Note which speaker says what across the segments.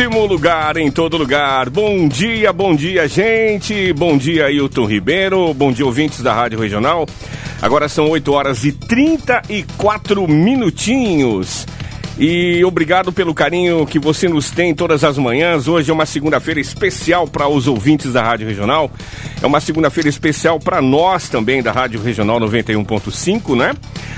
Speaker 1: Primeríssimo lugar em todo lugar. Bom dia, bom dia, gente. Bom dia, Hilton Ribeiro. Bom dia, ouvintes da Rádio Regional. Agora são 8 horas e 34 minutinhos. E obrigado pelo carinho que você nos tem todas as manhãs. Hoje é uma segunda-feira especial para os ouvintes da Rádio Regional. É uma segunda-feira especial para nós também da Rádio Regional 91.5, né?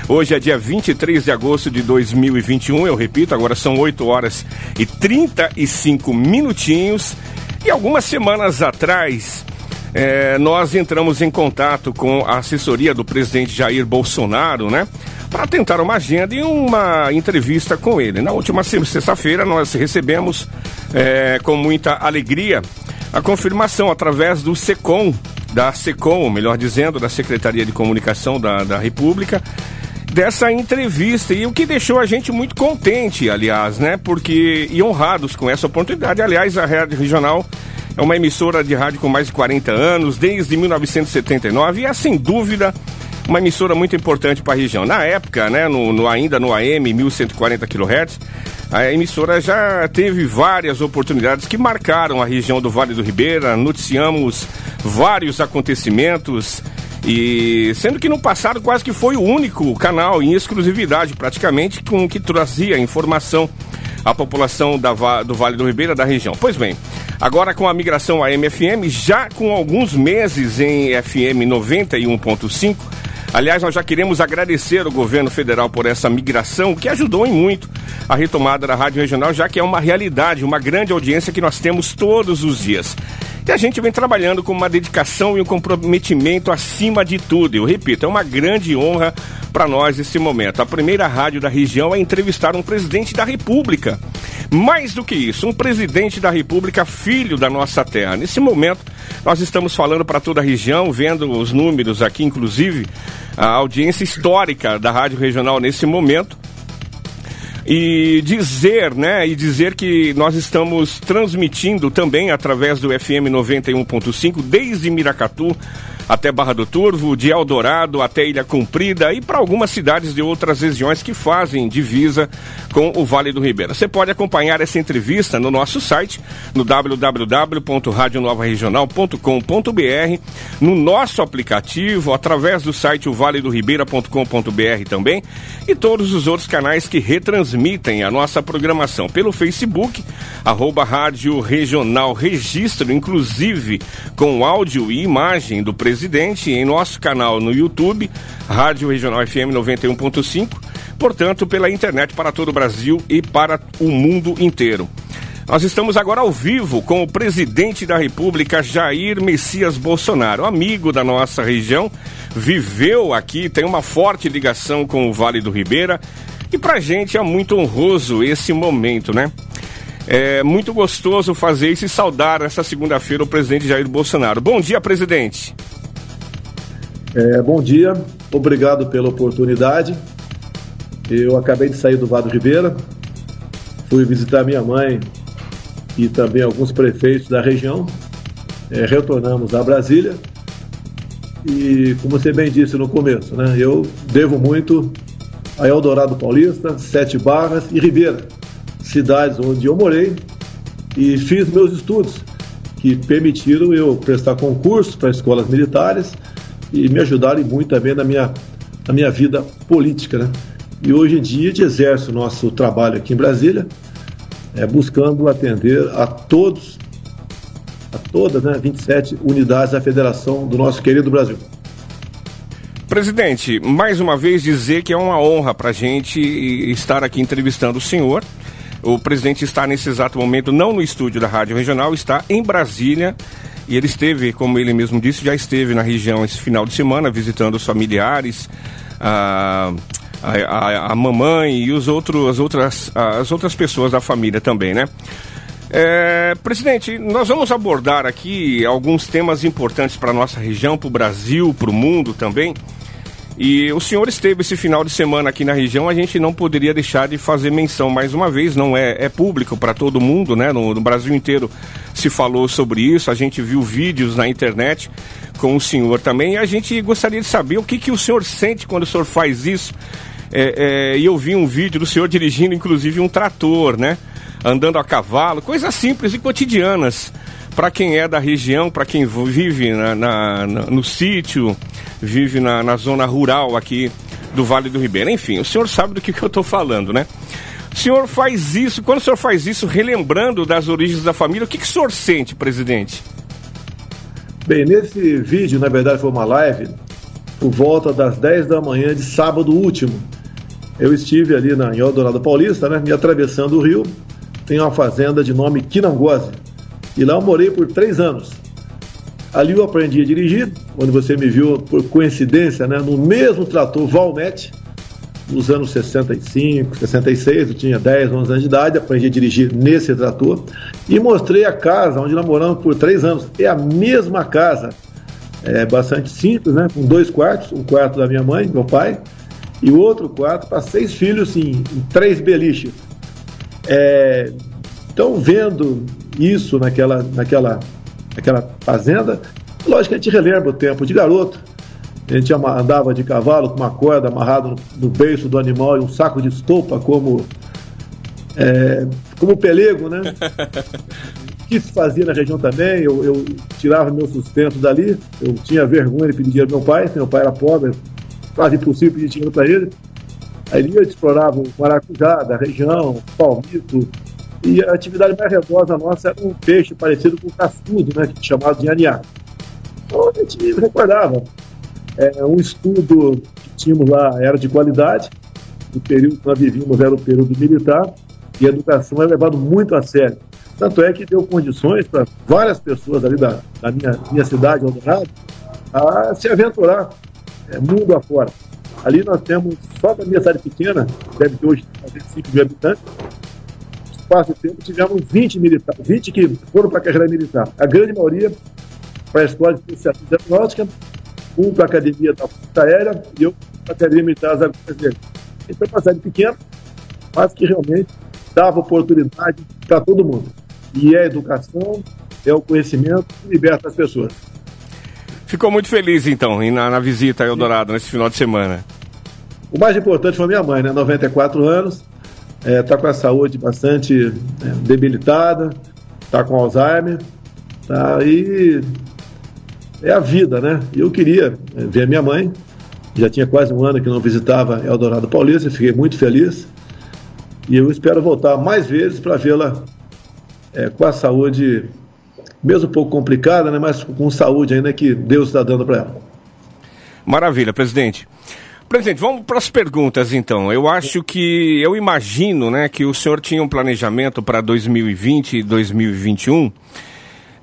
Speaker 1: Hoje é dia 23 de agosto de 2021, eu repito, agora são 8 horas e 35 minutinhos. E algumas semanas atrás, é, nós entramos em contato com a assessoria do presidente Jair Bolsonaro, né? Para tentar uma agenda e uma entrevista com ele. Na última sexta-feira, nós recebemos é, com muita alegria a confirmação através do SECOM, da SECOM, melhor dizendo, da Secretaria de Comunicação da, da República, dessa entrevista e o que deixou a gente muito contente, aliás, né? Porque e honrados com essa oportunidade. Aliás, a Rádio Regional é uma emissora de rádio com mais de 40 anos, desde 1979, e é sem dúvida uma emissora muito importante para a região. Na época, né, no, no, ainda no AM 1140 kHz, a emissora já teve várias oportunidades que marcaram a região do Vale do Ribeira, noticiamos vários acontecimentos e sendo que no passado quase que foi o único canal em exclusividade, praticamente, com que trazia informação à população da, do Vale do Ribeira da região. Pois bem, agora com a migração à MFM, já com alguns meses em FM 91.5, Aliás, nós já queremos agradecer o governo federal por essa migração, que ajudou em muito a retomada da Rádio Regional, já que é uma realidade, uma grande audiência que nós temos todos os dias. E a gente vem trabalhando com uma dedicação e um comprometimento acima de tudo. Eu repito, é uma grande honra para nós esse momento. A primeira rádio da região é entrevistar um presidente da República. Mais do que isso, um presidente da República, filho da nossa terra. Nesse momento, nós estamos falando para toda a região, vendo os números aqui, inclusive a audiência histórica da Rádio Regional nesse momento e dizer, né, e dizer que nós estamos transmitindo também através do FM 91.5 desde Miracatu até Barra do Turvo, de Eldorado até Ilha Comprida e para algumas cidades de outras regiões que fazem divisa com o Vale do Ribeira. Você pode acompanhar essa entrevista no nosso site, no www.radionovaregional.com.br, no nosso aplicativo, através do site o vale do ribeira.com.br também e todos os outros canais que retransmitem a nossa programação pelo Facebook, arroba Rádio Regional Registro, inclusive com áudio e imagem do presidente presidente em nosso canal no YouTube, Rádio Regional FM 91.5, portanto, pela internet para todo o Brasil e para o mundo inteiro. Nós estamos agora ao vivo com o presidente da República, Jair Messias Bolsonaro, amigo da nossa região, viveu aqui, tem uma forte ligação com o Vale do Ribeira e pra gente é muito honroso esse momento, né? É muito gostoso fazer isso e saudar essa segunda-feira o presidente Jair Bolsonaro. Bom dia, presidente.
Speaker 2: É, bom dia, obrigado pela oportunidade. Eu acabei de sair do Vado Ribeira, fui visitar minha mãe e também alguns prefeitos da região. É, retornamos a Brasília e, como você bem disse no começo, né, eu devo muito a Eldorado Paulista, Sete Barras e Ribeira, cidades onde eu morei e fiz meus estudos, que permitiram eu prestar concurso para escolas militares e me ajudaram muito também na minha, na minha vida política. Né? E hoje em dia exerce o nosso trabalho aqui em Brasília, é, buscando atender a todos, a todas, né, 27 unidades da federação do nosso querido Brasil.
Speaker 1: Presidente, mais uma vez dizer que é uma honra para a gente estar aqui entrevistando o senhor. O presidente está nesse exato momento não no estúdio da Rádio Regional, está em Brasília e ele esteve, como ele mesmo disse, já esteve na região esse final de semana visitando os familiares, a, a, a mamãe e os outros, as, outras, as outras pessoas da família também, né? É, presidente, nós vamos abordar aqui alguns temas importantes para a nossa região, para o Brasil, para o mundo também. E o senhor esteve esse final de semana aqui na região, a gente não poderia deixar de fazer menção mais uma vez, não é, é público para todo mundo, né? No, no, Brasil inteiro se falou sobre isso, a gente viu vídeos na internet com o senhor também, e a gente gostaria de saber o que, que o senhor sente quando o senhor faz isso. É, é, e eu vi um vídeo do senhor dirigindo, inclusive, um trator, né? andando a cavalo, coisas simples e cotidianas para quem é da região, para quem vive na, na, na, no sítio, vive na, na zona rural aqui do Vale do Ribeira. Enfim, o senhor sabe do que, que eu estou falando, né? O senhor faz isso, quando o senhor faz isso, relembrando das origens da família, o que, que o senhor sente, presidente?
Speaker 2: Bem, nesse vídeo, na verdade, foi uma live, por volta das 10 da manhã de sábado último. Eu estive ali na, em Eldorado Paulista, né, me atravessando o rio, tem uma fazenda de nome Quinangose. E lá eu morei por três anos. Ali eu aprendi a dirigir, onde você me viu, por coincidência, né, no mesmo trator Valmet, nos anos 65, 66, eu tinha 10, 11 anos de idade, aprendi a dirigir nesse trator e mostrei a casa onde nós moramos por três anos. É a mesma casa, é bastante simples, né, com dois quartos, um quarto da minha mãe, meu pai, e o outro quarto para seis filhos em, em três beliches. É, então, vendo isso naquela, naquela aquela fazenda. Lógico que a gente relembra o tempo de garoto. A gente andava de cavalo com uma corda amarrada no, no beiço do animal e um saco de estopa como, é, como pelego, né? que se fazia na região também. Eu, eu, tirava meu sustento dali. Eu tinha vergonha de pedir dinheiro ao meu pai. Meu pai era pobre, quase impossível pedir dinheiro para ele. Aí eu explorava o maracujá da região, palmito, e a atividade mais redosa nossa era um peixe parecido com o cascudo, né, chamado de aniá. Então a gente recordava. É, um estudo que tínhamos lá era de qualidade, o período que nós vivíamos era o período militar, e a educação é levado muito a sério. Tanto é que deu condições para várias pessoas ali da, da minha, minha cidade, Eldorado, a se aventurar é, mundo afora. Ali nós temos, só da minha cidade pequena, deve ter hoje 5 mil habitantes, espaço de tempo, tivemos 20 militares, 20 que foram para a carreira militar. A grande maioria para a Escola de Especialistas de Aeronáutica, um para a Academia da Força Aérea e eu para a Academia Militar das Aviões Então, uma cidade pequena, mas que realmente dava oportunidade para todo mundo. E é a educação, é o conhecimento que liberta as pessoas.
Speaker 1: Ficou muito feliz, então, na, na visita a Eldorado nesse final de semana.
Speaker 2: O mais importante foi minha mãe, né? 94 anos, está é, tá com a saúde bastante é, debilitada, está com Alzheimer, tá aí é a vida, né? E eu queria é, ver a minha mãe, já tinha quase um ano que não visitava Eldorado Paulista, fiquei muito feliz e eu espero voltar mais vezes para vê-la é, com a saúde, mesmo um pouco complicada, né? Mas com saúde ainda que Deus está dando para ela.
Speaker 1: Maravilha, presidente. Presidente, vamos para as perguntas então. Eu acho que, eu imagino, né, que o senhor tinha um planejamento para 2020 e 2021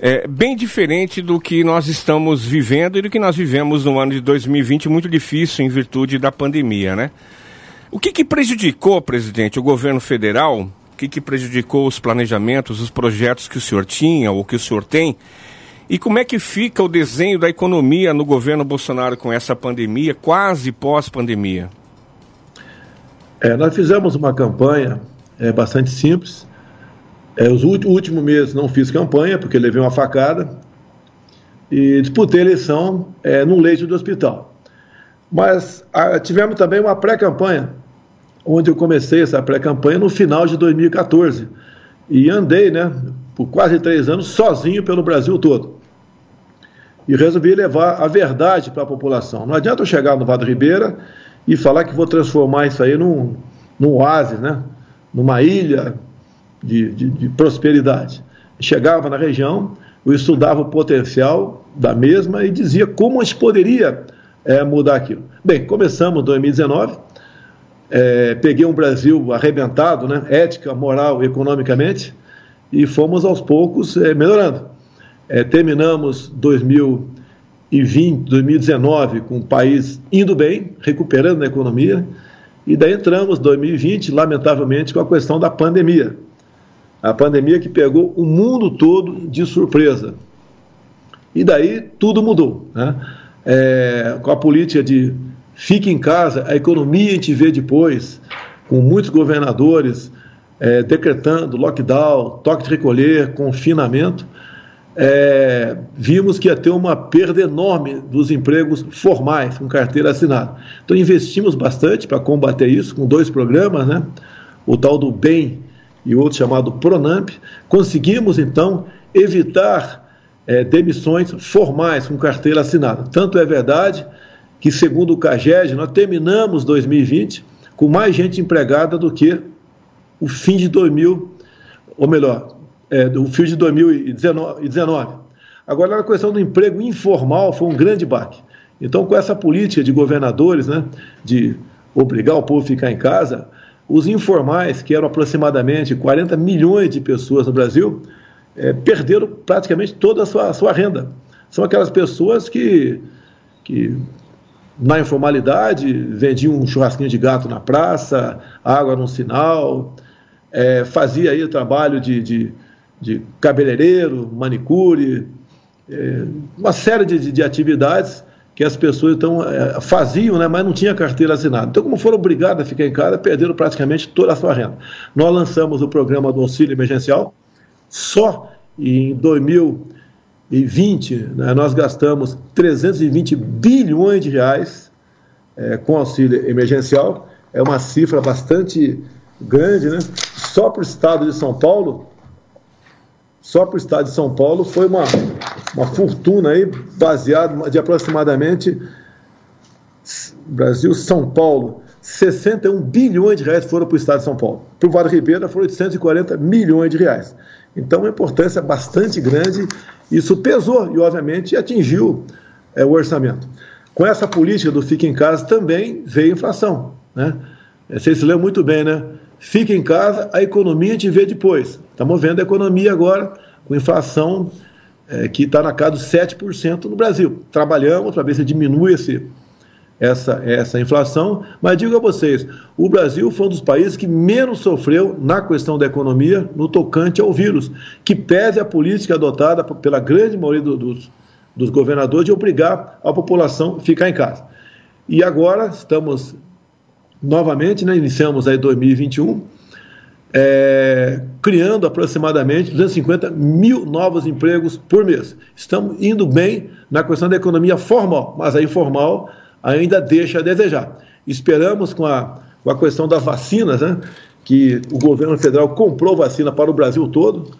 Speaker 1: é, bem diferente do que nós estamos vivendo e do que nós vivemos no ano de 2020, muito difícil em virtude da pandemia, né? O que, que prejudicou, presidente, o governo federal? O que, que prejudicou os planejamentos, os projetos que o senhor tinha ou que o senhor tem? E como é que fica o desenho da economia no governo Bolsonaro com essa pandemia, quase pós-pandemia?
Speaker 2: É, nós fizemos uma campanha é, bastante simples. É, os últimos meses não fiz campanha, porque levei uma facada. E disputei a eleição é, no leito do hospital. Mas a, tivemos também uma pré-campanha, onde eu comecei essa pré-campanha no final de 2014. E andei, né, por quase três anos, sozinho pelo Brasil todo e resolvi levar a verdade para a população. Não adianta eu chegar no Vado Ribeira e falar que vou transformar isso aí num, num oásis, né? numa ilha de, de, de prosperidade. Chegava na região, eu estudava o potencial da mesma e dizia como a gente poderia é, mudar aquilo. Bem, começamos em 2019, é, peguei um Brasil arrebentado, né, ética, moral, economicamente, e fomos aos poucos é, melhorando. É, terminamos 2020, 2019 com o país indo bem, recuperando a economia, e daí entramos 2020, lamentavelmente, com a questão da pandemia. A pandemia que pegou o mundo todo de surpresa. E daí tudo mudou. Né? É, com a política de fique em casa, a economia a gente vê depois, com muitos governadores é, decretando lockdown, toque de recolher, confinamento é, vimos que ia ter uma perda enorme dos empregos formais, com carteira assinada. Então investimos bastante para combater isso, com dois programas, né? O tal do BEM, e outro chamado Pronamp, conseguimos então evitar é, demissões formais com carteira assinada. Tanto é verdade que, segundo o CAGED, nós terminamos 2020 com mais gente empregada do que o fim de 2000, ou melhor, é, o fim de 2019. Agora, a questão do emprego informal foi um grande baque. Então, com essa política de governadores, né, de obrigar o povo a ficar em casa, os informais, que eram aproximadamente 40 milhões de pessoas no Brasil, é, perderam praticamente toda a sua, a sua renda. São aquelas pessoas que, que, na informalidade, vendiam um churrasquinho de gato na praça, água no sinal, é, fazia aí trabalho de, de, de cabeleireiro, manicure, é, uma série de, de, atividades que as pessoas então é, faziam, né, mas não tinha carteira assinada. Então, como foram obrigadas a ficar em casa, perderam praticamente toda a sua renda. Nós lançamos o programa do auxílio emergencial, só em 2020 né, nós gastamos 320 bilhões de reais é, com auxílio emergencial. É uma cifra bastante grande, né? Só para o estado de São Paulo, só para o estado de São Paulo foi uma, uma fortuna aí, baseada de aproximadamente Brasil, São Paulo, 61 bilhões de reais foram para o estado de São Paulo. Para o Vale Ribeira foram 840 milhões de reais. Então, uma importância bastante grande. Isso pesou e, obviamente, atingiu é, o orçamento. Com essa política do fica em casa também veio inflação. Né? Vocês se lembram muito bem, né? Fica em casa, a economia gente vê depois. Estamos vendo a economia agora com inflação é, que está na casa dos 7% no Brasil. Trabalhamos para ver se diminui esse, essa, essa inflação, mas digo a vocês, o Brasil foi um dos países que menos sofreu na questão da economia no tocante ao vírus, que pese a política adotada pela grande maioria do, dos, dos governadores de obrigar a população a ficar em casa. E agora estamos novamente, né, iniciamos aí 2021, é, criando aproximadamente 250 mil novos empregos por mês. Estamos indo bem na questão da economia formal, mas a informal ainda deixa a desejar. Esperamos com a, com a questão das vacinas, né, que o governo federal comprou vacina para o Brasil todo,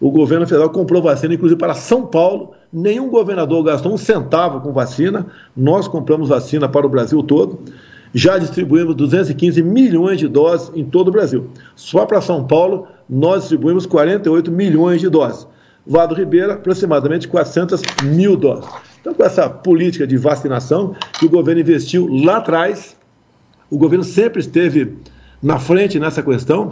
Speaker 2: o governo federal comprou vacina, inclusive para São Paulo. Nenhum governador gastou um centavo com vacina. Nós compramos vacina para o Brasil todo. Já distribuímos 215 milhões de doses em todo o Brasil. Só para São Paulo, nós distribuímos 48 milhões de doses. Vado Ribeira, aproximadamente 400 mil doses. Então, com essa política de vacinação que o governo investiu lá atrás, o governo sempre esteve na frente nessa questão,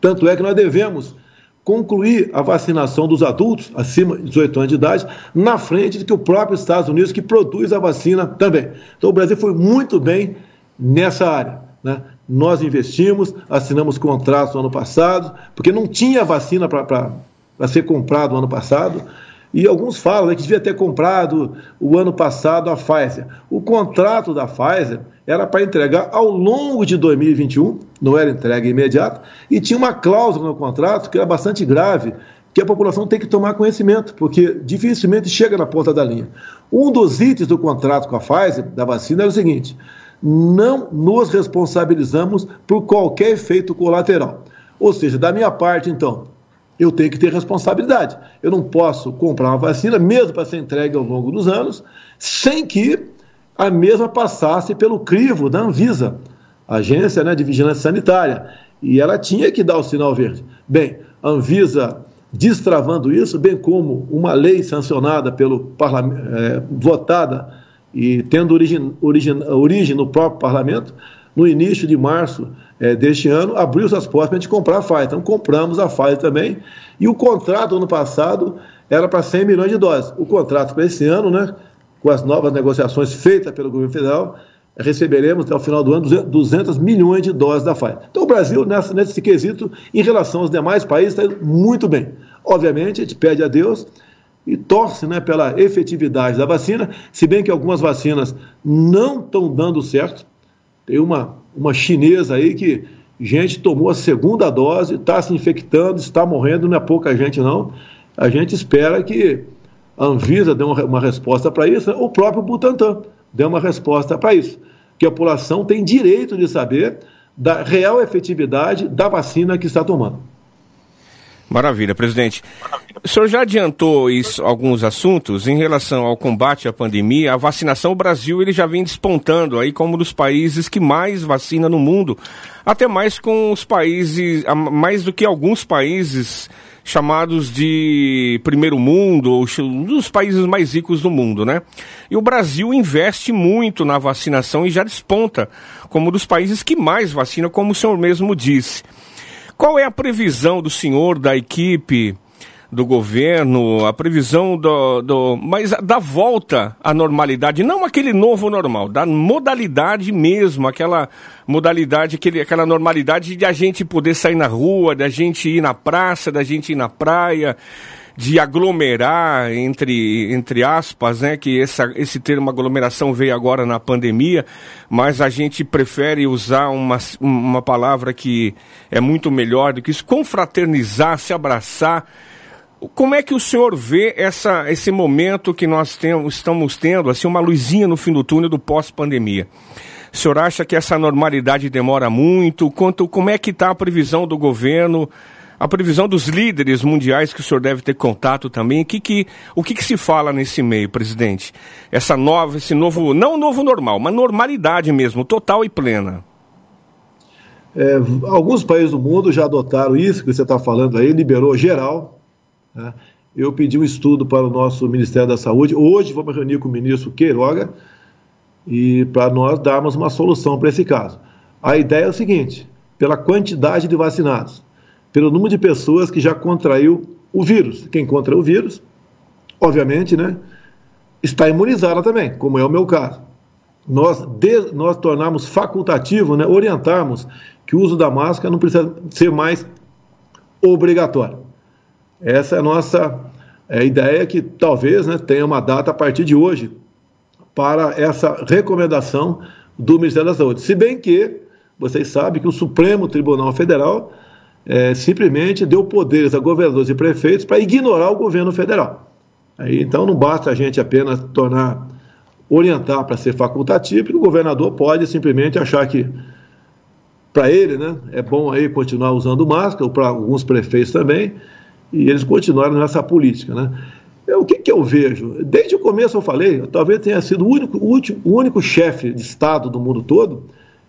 Speaker 2: tanto é que nós devemos concluir a vacinação dos adultos acima de 18 anos de idade na frente de que o próprio Estados Unidos que produz a vacina também. Então o Brasil foi muito bem nessa área. Né? Nós investimos, assinamos contratos no ano passado, porque não tinha vacina para ser comprado no ano passado. E alguns falam né, que devia ter comprado o ano passado a Pfizer. O contrato da Pfizer era para entregar ao longo de 2021, não era entrega imediata, e tinha uma cláusula no contrato que era bastante grave, que a população tem que tomar conhecimento, porque dificilmente chega na ponta da linha. Um dos itens do contrato com a Pfizer, da vacina, era o seguinte: não nos responsabilizamos por qualquer efeito colateral. Ou seja, da minha parte, então, eu tenho que ter responsabilidade. Eu não posso comprar uma vacina, mesmo para ser entregue ao longo dos anos, sem que a mesma passasse pelo crivo da Anvisa, Agência né, de Vigilância Sanitária. E ela tinha que dar o sinal verde. Bem, a Anvisa destravando isso, bem como uma lei sancionada pelo parlamento, é, votada e tendo origem, origem, origem no próprio parlamento, no início de março é, deste ano, abriu suas portas para a gente comprar a Pfizer. Então, compramos a Pfizer também. E o contrato, ano passado, era para 100 milhões de doses. O contrato para esse ano, né, com as novas negociações feitas pelo governo federal, receberemos até o final do ano 200 milhões de doses da Pfizer. Então, o Brasil, nessa, nesse quesito, em relação aos demais países, está muito bem. Obviamente, a gente pede a Deus e torce né, pela efetividade da vacina, se bem que algumas vacinas não estão dando certo. Tem uma, uma chinesa aí que gente tomou a segunda dose, está se infectando, está morrendo, não é pouca gente não. A gente espera que a Anvisa dê uma, uma resposta para isso, né? o próprio Butantan dê uma resposta para isso. Que a população tem direito de saber da real efetividade da vacina que está tomando.
Speaker 1: Maravilha, presidente. O senhor já adiantou isso, alguns assuntos em relação ao combate à pandemia. A vacinação, o Brasil ele já vem despontando aí como um dos países que mais vacina no mundo, até mais com os países, mais do que alguns países chamados de primeiro mundo, ou um dos países mais ricos do mundo, né? E o Brasil investe muito na vacinação e já desponta como um dos países que mais vacina, como o senhor mesmo disse. Qual é a previsão do senhor, da equipe, do governo, a previsão do, do. Mas da volta à normalidade, não aquele novo normal, da modalidade mesmo, aquela modalidade, aquele, aquela normalidade de a gente poder sair na rua, da gente ir na praça, da gente ir na praia de aglomerar, entre, entre aspas, né? Que essa, esse termo aglomeração veio agora na pandemia, mas a gente prefere usar uma, uma palavra que é muito melhor do que isso, confraternizar, se abraçar. Como é que o senhor vê essa, esse momento que nós temos, estamos tendo, assim, uma luzinha no fim do túnel do pós-pandemia? O senhor acha que essa normalidade demora muito? Quanto, como é que está a previsão do governo a previsão dos líderes mundiais que o senhor deve ter contato também. Que, que, o que, que se fala nesse meio, presidente? Essa nova, esse novo, não novo normal, mas normalidade mesmo, total e plena.
Speaker 2: É, alguns países do mundo já adotaram isso que você está falando aí, liberou geral. Né? Eu pedi um estudo para o nosso Ministério da Saúde. Hoje vamos reunir com o ministro Queiroga e para nós darmos uma solução para esse caso. A ideia é o seguinte: pela quantidade de vacinados, pelo número de pessoas que já contraiu o vírus. Quem contraiu o vírus, obviamente, né, está imunizada também, como é o meu caso. Nós, de, nós tornarmos facultativo, né, orientarmos que o uso da máscara não precisa ser mais obrigatório. Essa é a nossa é, ideia que talvez né, tenha uma data a partir de hoje para essa recomendação do Ministério da Saúde. Se bem que vocês sabem que o Supremo Tribunal Federal é, simplesmente deu poderes a governadores e prefeitos para ignorar o governo federal. Aí, então não basta a gente apenas tornar, orientar para ser facultativo, porque o governador pode simplesmente achar que para ele né, é bom aí continuar usando máscara, ou para alguns prefeitos também, e eles continuaram nessa política. Né? É, o que, que, eu vejo? Desde o começo eu falei, talvez tenha sido o único, o último, o único chefe de Estado do mundo todo,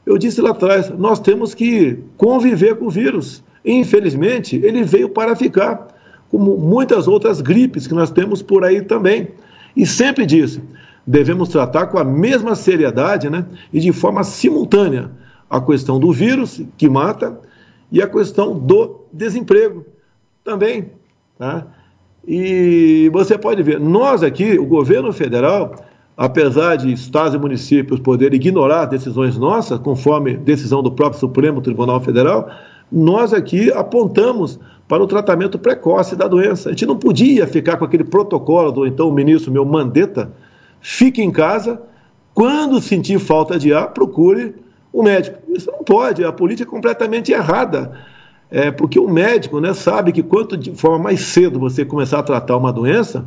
Speaker 2: eu disse lá atrás, nós temos que conviver com o vírus. Infelizmente, ele veio para ficar, como muitas outras gripes que nós temos por aí também. E sempre disse, devemos tratar com a mesma seriedade né, e de forma simultânea a questão do vírus, que mata, e a questão do desemprego também. Tá? E você pode ver, nós aqui, o governo federal, apesar de estados e municípios poderem ignorar decisões nossas, conforme decisão do próprio Supremo Tribunal Federal, nós aqui apontamos para o tratamento precoce da doença. A gente não podia ficar com aquele protocolo do então ministro meu Mandetta, fique em casa, quando sentir falta de ar, procure o um médico. Isso não pode, a política é completamente errada. É, porque o médico né, sabe que quanto de forma mais cedo você começar a tratar uma doença,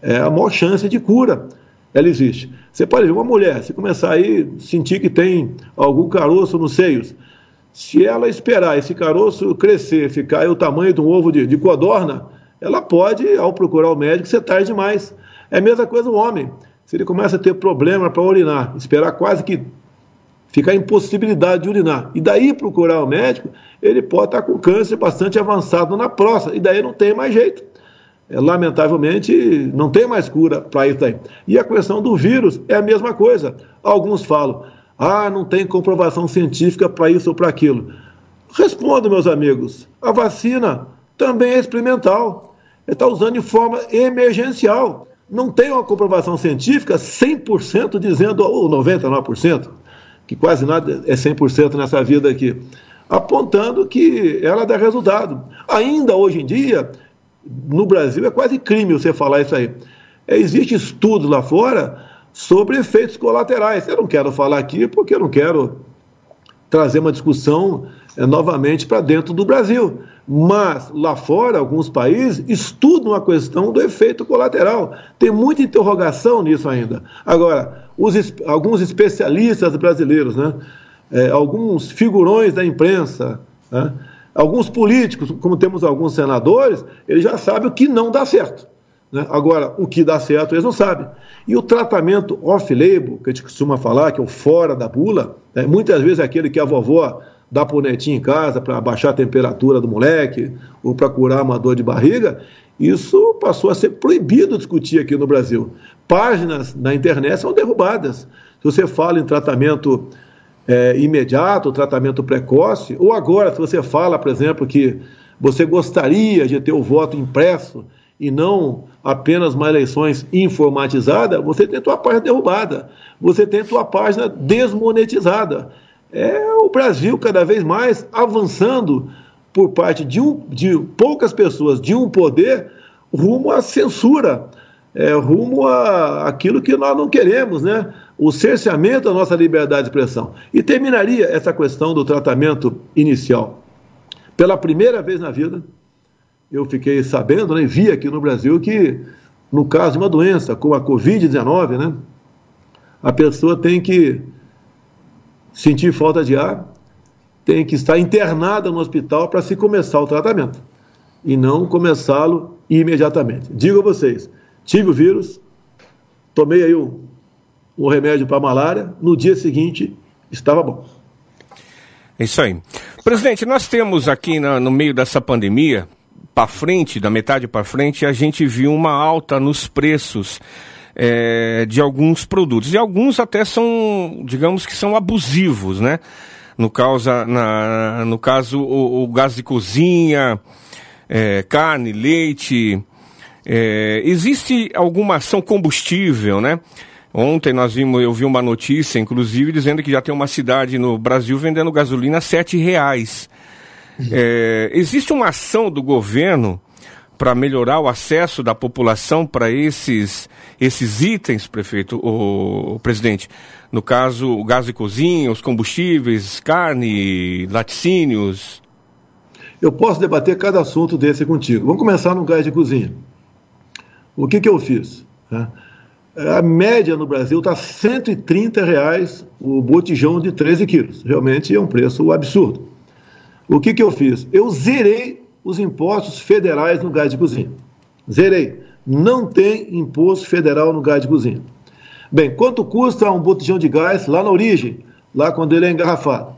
Speaker 2: é a maior chance de cura ela existe. Você pode ver uma mulher, se começar aí sentir que tem algum caroço nos seios, se ela esperar esse caroço crescer, ficar o tamanho de um ovo de, de codorna, ela pode, ao procurar o médico, ser tarde demais. É a mesma coisa o homem. Se ele começa a ter problema para urinar, esperar quase que ficar impossibilidade de urinar, e daí procurar o médico, ele pode estar com câncer bastante avançado na próstata, e daí não tem mais jeito. É, lamentavelmente, não tem mais cura para isso aí. E a questão do vírus é a mesma coisa. Alguns falam, ah, não tem comprovação científica para isso ou para aquilo. Respondo, meus amigos, a vacina também é experimental. Está usando de forma emergencial. Não tem uma comprovação científica 100% dizendo, ou 99%, que quase nada é 100% nessa vida aqui, apontando que ela dá resultado. Ainda hoje em dia, no Brasil, é quase crime você falar isso aí. É, existe estudo lá fora sobre efeitos colaterais. Eu não quero falar aqui porque eu não quero trazer uma discussão é, novamente para dentro do Brasil. Mas lá fora, alguns países estudam a questão do efeito colateral. Tem muita interrogação nisso ainda. Agora, os, alguns especialistas brasileiros, né, é, alguns figurões da imprensa, né, Alguns políticos, como temos alguns senadores, eles já sabem o que não dá certo. Né? Agora, o que dá certo, eles não sabem. E o tratamento off-label, que a gente costuma falar, que é o fora da bula, né? muitas vezes é aquele que a vovó dá para o netinho em casa para baixar a temperatura do moleque ou para curar uma dor de barriga, isso passou a ser proibido discutir aqui no Brasil. Páginas na internet são derrubadas. Se você fala em tratamento é, imediato, tratamento precoce, ou agora, se você fala, por exemplo, que você gostaria de ter o voto impresso e não apenas uma eleições informatizada, você tem tua página derrubada, você tem tua página desmonetizada. É o Brasil cada vez mais avançando por parte de, um, de poucas pessoas, de um poder, rumo à censura, é, rumo a aquilo que nós não queremos, né? O cerceamento da nossa liberdade de expressão. E terminaria essa questão do tratamento inicial. Pela primeira vez na vida, eu fiquei sabendo, né, vi aqui no Brasil que, no caso de uma doença como a Covid-19, né, a pessoa tem que sentir falta de ar, tem que estar internada no hospital para se começar o tratamento e não começá-lo imediatamente. Digo a vocês, tive o vírus, tomei aí o, o remédio para malária, no dia seguinte estava bom.
Speaker 1: É isso aí. Presidente, nós temos aqui na, no meio dessa pandemia, para frente, da metade para frente, a gente viu uma alta nos preços é, de alguns produtos. E alguns até são, digamos que são abusivos, né? No, causa, na, no caso, o, o gás de cozinha, é, carne, leite. É, existe alguma ação combustível, né? Ontem nós vimos, eu vi uma notícia, inclusive, dizendo que já tem uma cidade no Brasil vendendo gasolina a sete reais. É, existe uma ação do governo para melhorar o acesso da população para esses, esses itens, prefeito, o, presidente? No caso, o gás de cozinha, os combustíveis, carne, laticínios.
Speaker 2: Eu posso debater cada assunto desse contigo. Vamos começar no gás de cozinha. O que, que eu fiz? A média no Brasil está 130 reais o botijão de 13 quilos. Realmente é um preço absurdo. O que, que eu fiz? Eu zerei os impostos federais no gás de cozinha. Zerei. Não tem imposto federal no gás de cozinha. Bem, quanto custa um botijão de gás lá na origem, lá quando ele é engarrafado?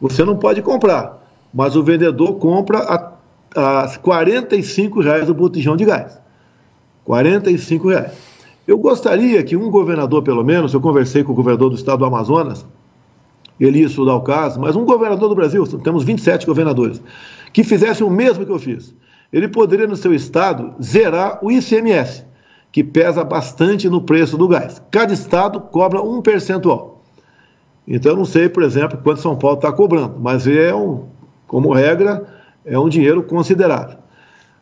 Speaker 2: Você não pode comprar, mas o vendedor compra a, a 45 reais o botijão de gás. 45 reais. Eu gostaria que um governador, pelo menos, eu conversei com o governador do estado do Amazonas, ele estudar o caso, mas um governador do Brasil, temos 27 governadores, que fizesse o mesmo que eu fiz. Ele poderia, no seu estado, zerar o ICMS, que pesa bastante no preço do gás. Cada estado cobra um percentual. Então, eu não sei, por exemplo, quanto São Paulo está cobrando, mas é um, como regra, é um dinheiro considerável.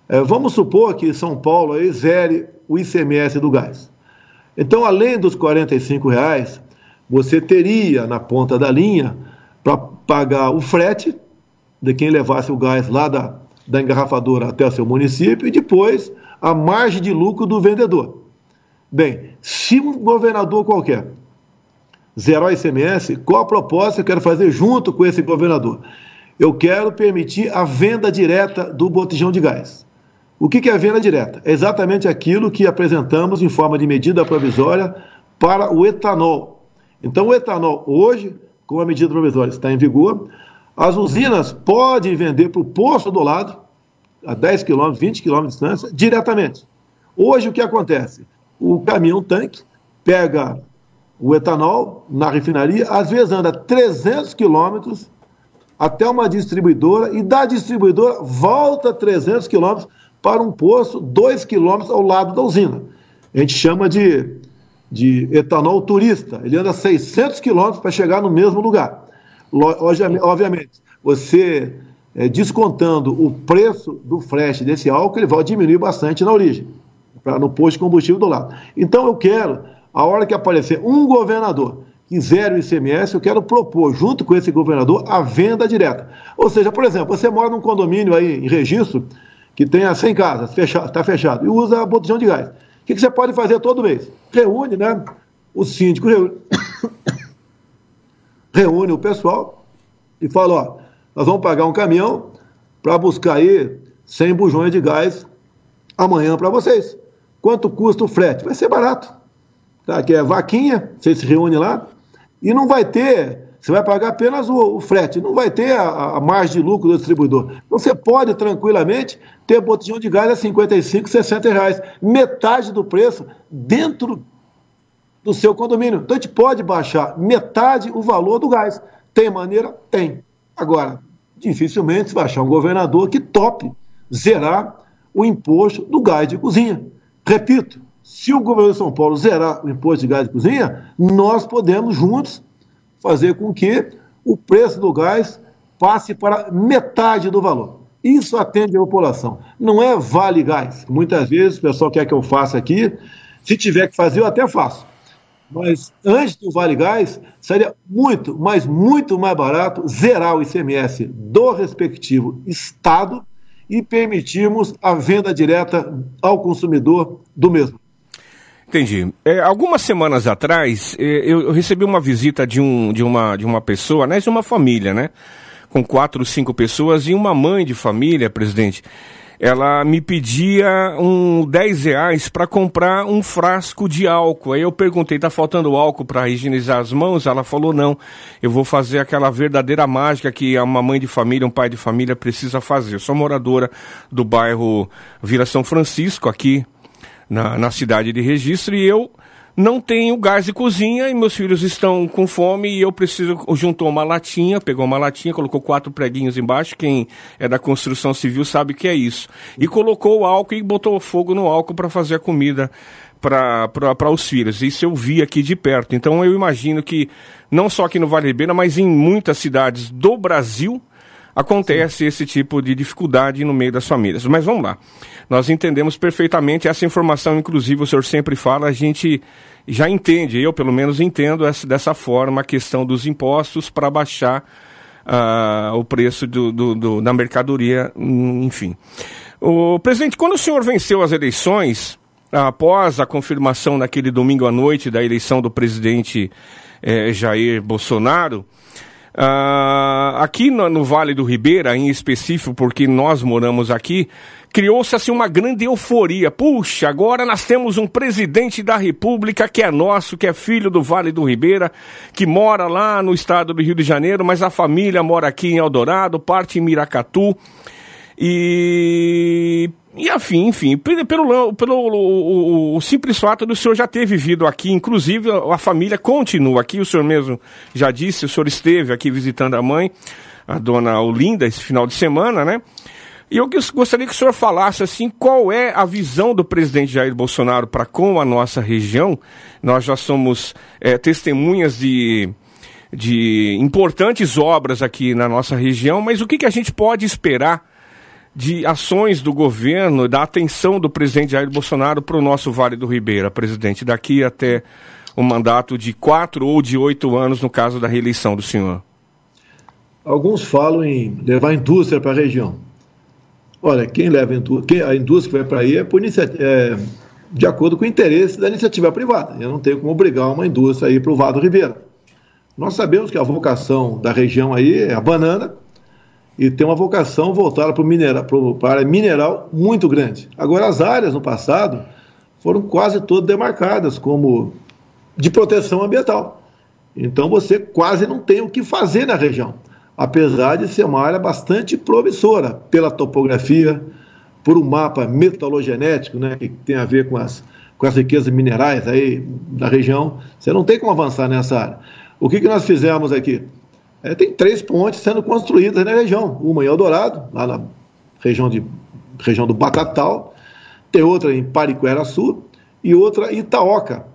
Speaker 2: É, vamos supor que São Paulo aí zere o ICMS do gás. Então, além dos R$ reais, você teria na ponta da linha para pagar o frete de quem levasse o gás lá da, da engarrafadora até o seu município e depois a margem de lucro do vendedor. Bem, se um governador qualquer zerar o ICMS, qual a proposta que eu quero fazer junto com esse governador? Eu quero permitir a venda direta do botijão de gás. O que é a venda direta? É exatamente aquilo que apresentamos em forma de medida provisória para o etanol. Então, o etanol, hoje, com a medida provisória está em vigor, as usinas podem vender para o posto do lado, a 10 km, 20 km de distância, diretamente. Hoje, o que acontece? O caminhão-tanque pega o etanol na refinaria, às vezes anda 300 quilômetros até uma distribuidora e da distribuidora volta 300 quilômetros para um posto 2 quilômetros ao lado da usina. A gente chama de, de etanol turista. Ele anda 600 quilômetros para chegar no mesmo lugar. Obviamente, você é, descontando o preço do frete desse álcool, ele vai diminuir bastante na origem, pra, no posto de combustível do lado. Então eu quero, a hora que aparecer um governador que zero o ICMS, eu quero propor, junto com esse governador, a venda direta. Ou seja, por exemplo, você mora num condomínio aí em registro, que tenha 100 casas, está fechado, e usa botijão de gás. Que, que, você pode fazer todo mês? Reúne, né? O síndico reúne, reúne o pessoal e fala: ó, nós vamos pagar um caminhão para buscar aí 100 bujões de gás amanhã para vocês. Quanto custa o frete? Vai ser barato. Tá? Que é vaquinha, você se reúne lá, e não vai ter, você vai pagar apenas o, o frete, não vai ter a, a, margem de lucro do distribuidor. Então você pode tranquilamente ter botijão de gás a 55, 60 reais, metade do preço dentro do seu condomínio. Então a gente pode baixar metade o valor do gás. Tem maneira? Tem. Agora, dificilmente vai achar um governador que tope zerar o imposto do gás de cozinha. Repito, se o governo de São Paulo zerar o imposto de gás de cozinha, nós podemos juntos fazer com que o preço do gás passe para metade do valor. Isso atende a população. Não é vale gás. Muitas vezes o pessoal quer que eu faça aqui. Se tiver que fazer, eu até faço. Mas antes do Vale Gás, seria muito, mas muito mais barato zerar o ICMS do respectivo estado e permitirmos a venda direta ao consumidor do mesmo.
Speaker 1: Entendi. É, algumas semanas atrás, é, eu, eu, recebi uma visita de, um, de, uma, de uma pessoa, né, de uma família, né? Com quatro, cinco pessoas e uma mãe de família, presidente. Ela me pedia um 10 reais para comprar um frasco de álcool. Aí eu perguntei, tá faltando álcool para higienizar as mãos? Ela falou, não. Eu vou fazer aquela verdadeira mágica que uma mãe de família, um pai de família precisa fazer. Eu sou moradora do bairro Vila São Francisco, aqui na, na cidade de registro e eu não tenho gás de cozinha e meus filhos estão com fome e eu preciso. Juntou uma latinha, pegou uma latinha, colocou quatro preguinhos embaixo. Quem é da construção civil sabe que é isso. E colocou o álcool e botou fogo no álcool para fazer a comida para os filhos. Isso eu vi aqui de perto. Então eu imagino que, não só aqui no Vale Ribeira, mas em muitas cidades do Brasil, acontece Sim. esse tipo de dificuldade no meio das famílias. Mas vamos lá. Nós entendemos perfeitamente essa informação, inclusive o senhor sempre fala, a gente já entende, eu pelo menos entendo essa, dessa forma a questão dos impostos para baixar uh, o preço do, do, do, da mercadoria, enfim. O presidente, quando o senhor venceu as eleições, após a confirmação naquele domingo à noite da eleição do presidente eh, Jair Bolsonaro, Uh, aqui no, no, Vale do Ribeira, em específico, porque nós moramos aqui, criou-se assim uma grande euforia. Puxa, agora nós temos um presidente da República que é nosso, que é filho do Vale do Ribeira, que mora lá no estado do Rio de Janeiro, mas a família mora aqui em Eldorado, parte em Miracatu. E e afim, enfim, pelo, pelo, pelo o, o, simples fato do senhor já ter vivido aqui, inclusive a, a, família continua aqui, o senhor mesmo já disse, o senhor esteve aqui visitando a mãe, a dona Olinda, esse final de semana, né? E eu gostaria que o senhor falasse assim, qual é a visão do presidente Jair Bolsonaro para com a nossa região? Nós já somos é, testemunhas de, de importantes obras aqui na nossa região, mas o que, que a gente pode esperar de ações do governo, da atenção do presidente Jair Bolsonaro para o nosso Vale do Ribeira, presidente, daqui até um mandato de quatro ou de oito anos, no caso da reeleição do senhor?
Speaker 2: Alguns falam em levar indústria para a região. Olha, quem leva a indústria que vai para aí é, por é de acordo com o interesse da iniciativa privada. Eu não tenho como obrigar uma indústria a ir para o Vale do Ribeira. Nós sabemos que a vocação da região aí é a banana, e tem uma vocação voltada para, a área mineral muito grande. Agora, as áreas no passado foram quase todas demarcadas como de proteção ambiental. Então você quase não tem o que fazer na região, apesar de ser uma área bastante promissora pela topografia, por um mapa metalogenético, né, que tem a ver com as, com as riquezas minerais aí da região. Você não tem como avançar nessa área. O que, que nós fizemos aqui? É, tem três pontes sendo construídas na região. Uma em Eldorado, lá na região, de, região do Batatal, tem outra em Pariquera-Sul e outra em Itaoca.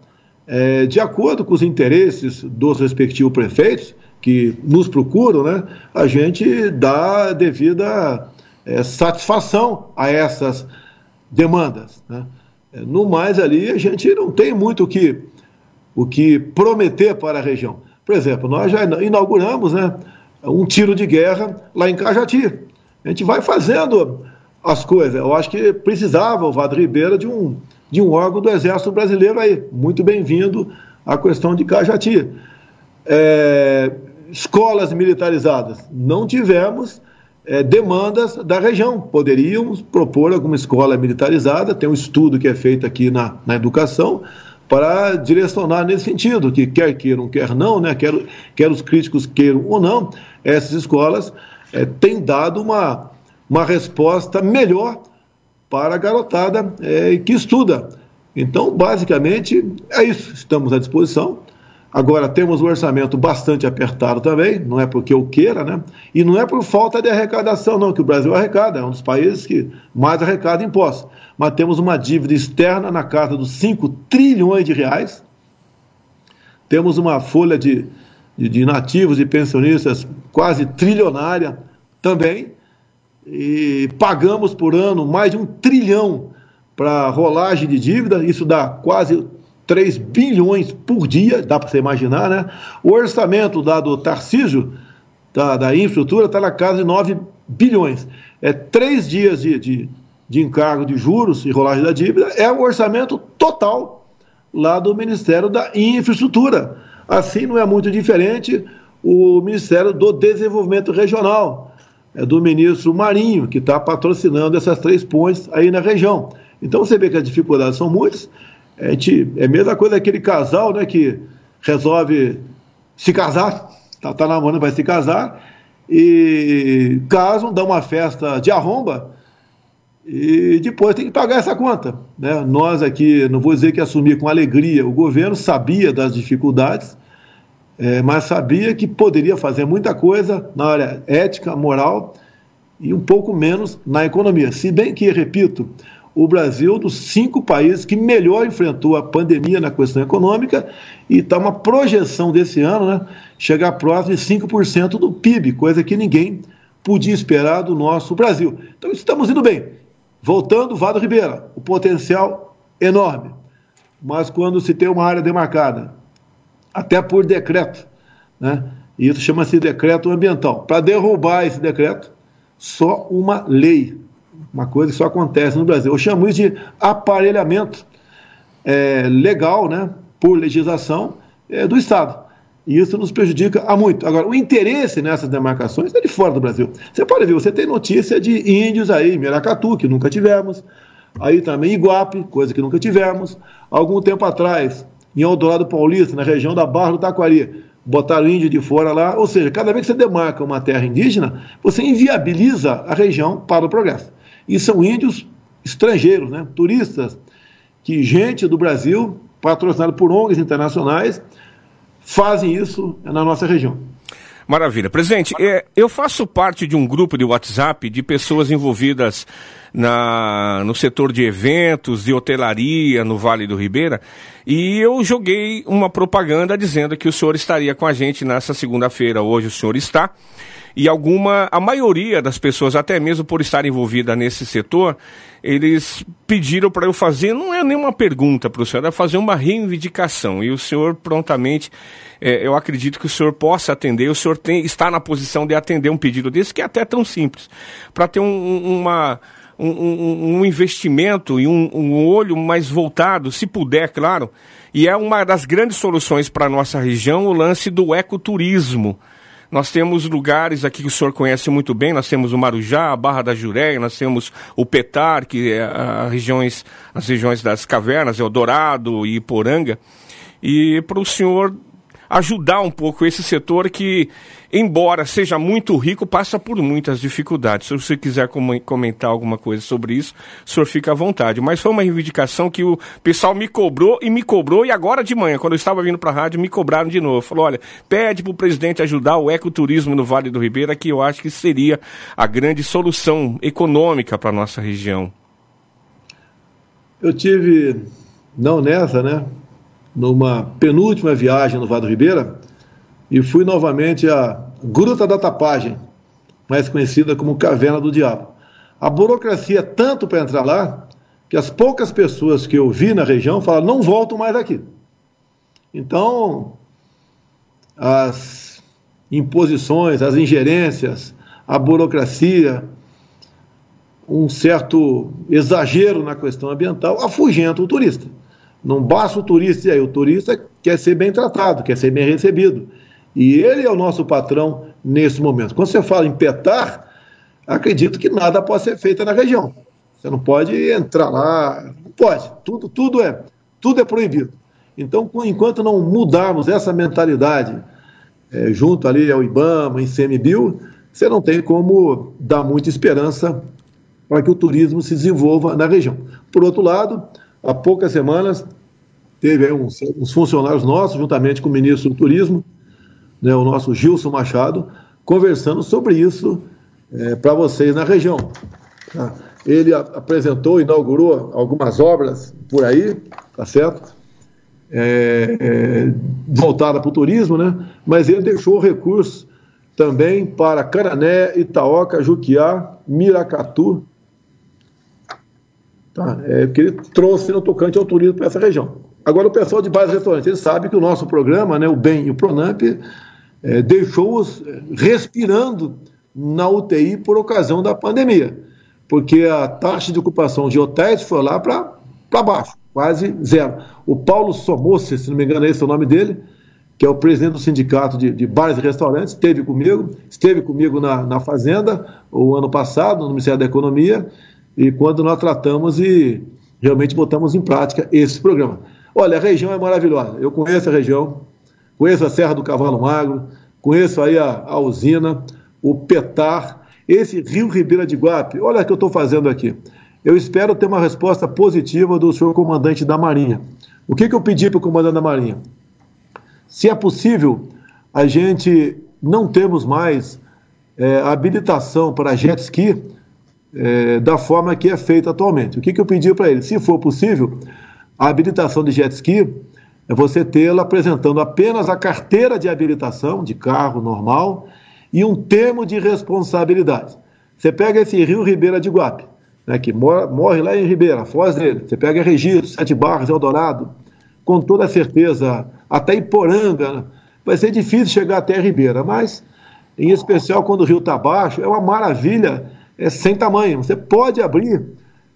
Speaker 2: É, de acordo com os interesses dos respectivos prefeitos, que nos procuram, né, a gente dá devida é, satisfação a essas demandas. Né? É, no mais ali, a gente não tem muito o que, o que prometer para a região. Por exemplo, nós já inauguramos né, um tiro de guerra lá em Cajati. A gente vai fazendo as coisas. Eu acho que precisava o Vado Ribeira de um, de um órgão do Exército Brasileiro aí. Muito bem-vindo à questão de Cajati. É, escolas militarizadas. Não tivemos é, demandas da região. Poderíamos propor alguma escola militarizada, tem um estudo que é feito aqui na, na educação, para direcionar nesse sentido, que quer queiram, quer não, né, quer, quer os críticos queiram ou não, essas escolas é, têm dado uma, uma resposta melhor para a garotada é, que estuda. Então, basicamente, é isso. Estamos à disposição. Agora, temos um orçamento bastante apertado também, não é porque eu queira, né? E não é por falta de arrecadação, não, que o Brasil arrecada, é um dos países que mais arrecada impostos. Mas temos uma dívida externa na casa dos 5 trilhões de reais, temos uma folha de, de, de nativos e pensionistas quase trilionária também, e pagamos por ano mais de um trilhão para rolagem de dívida, isso dá quase 3 bilhões por dia, dá para você imaginar, né? O orçamento dado do Tarcísio, da, da infraestrutura, está na casa de 9 bilhões. É três dias de, de, de encargo de juros e rolagem da dívida, é o orçamento total lá do Ministério da Infraestrutura. Assim não é muito diferente o Ministério do Desenvolvimento Regional, é do ministro Marinho, que está patrocinando essas três pontes aí na região. Então você vê que as dificuldades são muitas a gente, é a mesma coisa aquele casal, né, que resolve se casar, tá, tá namorando, vai se casar, e casam, dão uma festa de arromba, e depois tem que pagar essa conta. Né? Nós aqui, não vou dizer que assumir com alegria, o governo sabia das dificuldades, é, mas sabia que poderia fazer muita coisa na área ética, moral e um pouco menos na economia. Se bem que, repito, o Brasil dos cinco países que melhor enfrentou a pandemia na questão econômica e está uma projeção desse ano, né, chegar próximo de 5% do PIB, coisa que ninguém podia esperar do nosso Brasil. Então estamos indo bem. Voltando, Vado Ribeira, o potencial enorme. Mas quando se tem uma área demarcada, até por decreto, né, isso chama-se decreto ambiental, para derrubar esse decreto, só uma lei uma coisa que só acontece no Brasil. Eu chamo isso de aparelhamento é, legal, né, por legislação é, do Estado. E isso nos prejudica a muito. Agora, o interesse nessas demarcações é de fora do Brasil. Você pode ver, você tem notícia de índios aí, Miracatu, que nunca tivemos, aí também Iguape, coisa que nunca tivemos. Algum tempo atrás, em Eldorado Paulista, na região da Barra do Taquari, botaram índio de fora lá. Ou seja, cada vez que você demarca uma terra indígena, você inviabiliza a região para o progresso. E são índios estrangeiros, né? turistas, que gente do Brasil, patrocinado por ONGs internacionais, fazem isso na nossa região.
Speaker 1: Maravilha. Presidente, é, eu faço parte de um grupo de WhatsApp de pessoas envolvidas na, no setor de eventos, de hotelaria no Vale do Ribeira, e eu joguei uma propaganda dizendo que o senhor estaria com a gente nessa segunda-feira. Hoje o senhor está e alguma, a maioria das pessoas, até mesmo por estar envolvida nesse setor, eles pediram para eu fazer, não é nenhuma pergunta para o senhor, é fazer uma reivindicação. E o senhor prontamente, é, eu acredito que o senhor possa atender, o senhor tem, está na posição de atender um pedido desse, que é até tão simples, para ter um, uma. Um, um, investimento e um, um olho mais voltado, se puder, claro, e é uma das grandes soluções para a nossa região o lance do ecoturismo. Nós temos lugares aqui que o senhor conhece muito bem, nós temos o Marujá, a Barra da Jureia, nós temos o Petar, que é a regiões, as regiões das cavernas, Eldorado e Iporanga. E para o senhor ajudar um pouco esse setor que, embora seja muito rico, passa por muitas dificuldades. Se você quiser comentar alguma coisa sobre isso, o senhor fica à vontade. Mas foi uma reivindicação que o pessoal me cobrou e me cobrou, e agora de manhã, quando eu estava vindo para a rádio, me cobraram de novo. Falou: olha, pede para o presidente ajudar o ecoturismo no Vale do Ribeira, que eu acho que seria a grande solução econômica para a nossa região.
Speaker 2: Eu tive, não nessa, né? Numa penúltima viagem no Vado Ribeira e fui novamente à Gruta da Tapagem, mais conhecida como Caverna do Diabo. A burocracia é tanto para entrar lá que as poucas pessoas que eu vi na região falaram não volto mais aqui. Então, as imposições, as ingerências, a burocracia, um certo exagero na questão ambiental afugenta o turista. Não basta o turista, aí o turista quer ser bem tratado, quer ser bem recebido. E ele é o nosso patrão nesse momento. Quando você fala em petar, acredito que nada pode ser feito na região. Você não pode entrar lá, não pode. Tudo, tudo é, tudo é proibido. Então, enquanto não mudarmos essa mentalidade é, junto ali ao IBAMA, em CMBio, você não tem como dar muita esperança para que o turismo se desenvolva na região. Por outro lado, há poucas semanas, teve uns, uns funcionários nossos, juntamente com o ministro do Turismo, né, o nosso Gilson Machado, conversando sobre isso é, para vocês na região. Tá? Ele apresentou, inaugurou algumas obras por aí, tá certo? É, é, voltada para o turismo, né? Mas ele deixou recursos também para Carané, Itaoca, Juquiá, Miracatu, tá? É, que ele trouxe no tocante ao turismo para essa região. Agora, o pessoal de bares restaurantes, ele sabe que o nosso programa, né, o BEM e o PRONAMP, é, deixou-os respirando na UTI por ocasião da pandemia, porque a taxa de ocupação de hotéis foi lá para baixo, quase zero. O Paulo Somosse, se não me engano, esse é o nome dele, que é o presidente do sindicato de, de bares e restaurantes, esteve comigo, esteve comigo na, na Fazenda o ano passado, no Ministério da Economia, e quando nós tratamos e realmente botamos em prática esse programa. Olha, a região é maravilhosa. Eu conheço a região, conheço a Serra do Cavalo Magro, conheço aí a, a usina, o Petar, esse Rio Ribeira de Guape. Olha o que eu estou fazendo aqui. Eu espero ter uma resposta positiva do senhor comandante da Marinha. O que, que eu pedi para o comandante da Marinha? Se é possível, a gente não temos mais é, habilitação para jet ski é, da forma que é feita atualmente. O que, que eu pedi para ele? Se for possível, a habilitação de jet ski é você tê-la apresentando apenas a carteira de habilitação de carro normal e um termo de responsabilidade. Você pega esse Rio Ribeira de Guape, né, que mora, morre lá em Ribeira, foz dele. Você pega Registro, Sete Barras, Eldorado, com toda certeza, até Iporanga. Né? Vai ser difícil chegar até Ribeira, mas, em especial quando o rio está baixo, é uma maravilha é, sem tamanho. Você pode abrir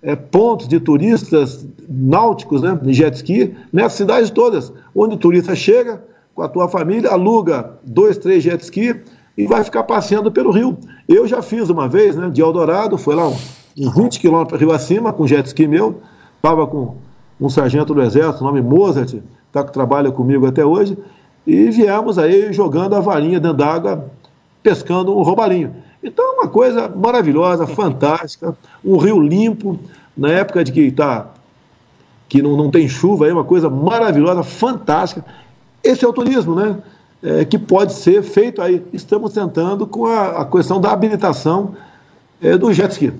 Speaker 2: é, pontos de turistas náuticos, né, de jet ski, nessas cidades todas, onde o turista chega com a tua família, aluga dois, três jet ski e vai ficar passeando pelo rio. Eu já fiz uma vez, né, de Eldorado, foi lá uns 20 quilômetros rio acima, com jet ski meu, estava com um sargento do exército, nome Mozart, tá, que trabalha comigo até hoje, e viemos aí jogando a varinha dentro d'água, pescando um roubalinho. Então é uma coisa maravilhosa, fantástica, um rio limpo, na época de que tá, que não, não tem chuva, é uma coisa maravilhosa, fantástica. Esse é o turismo, né? É, que pode ser feito aí. Estamos tentando com a, a questão da habilitação é, do jet ski.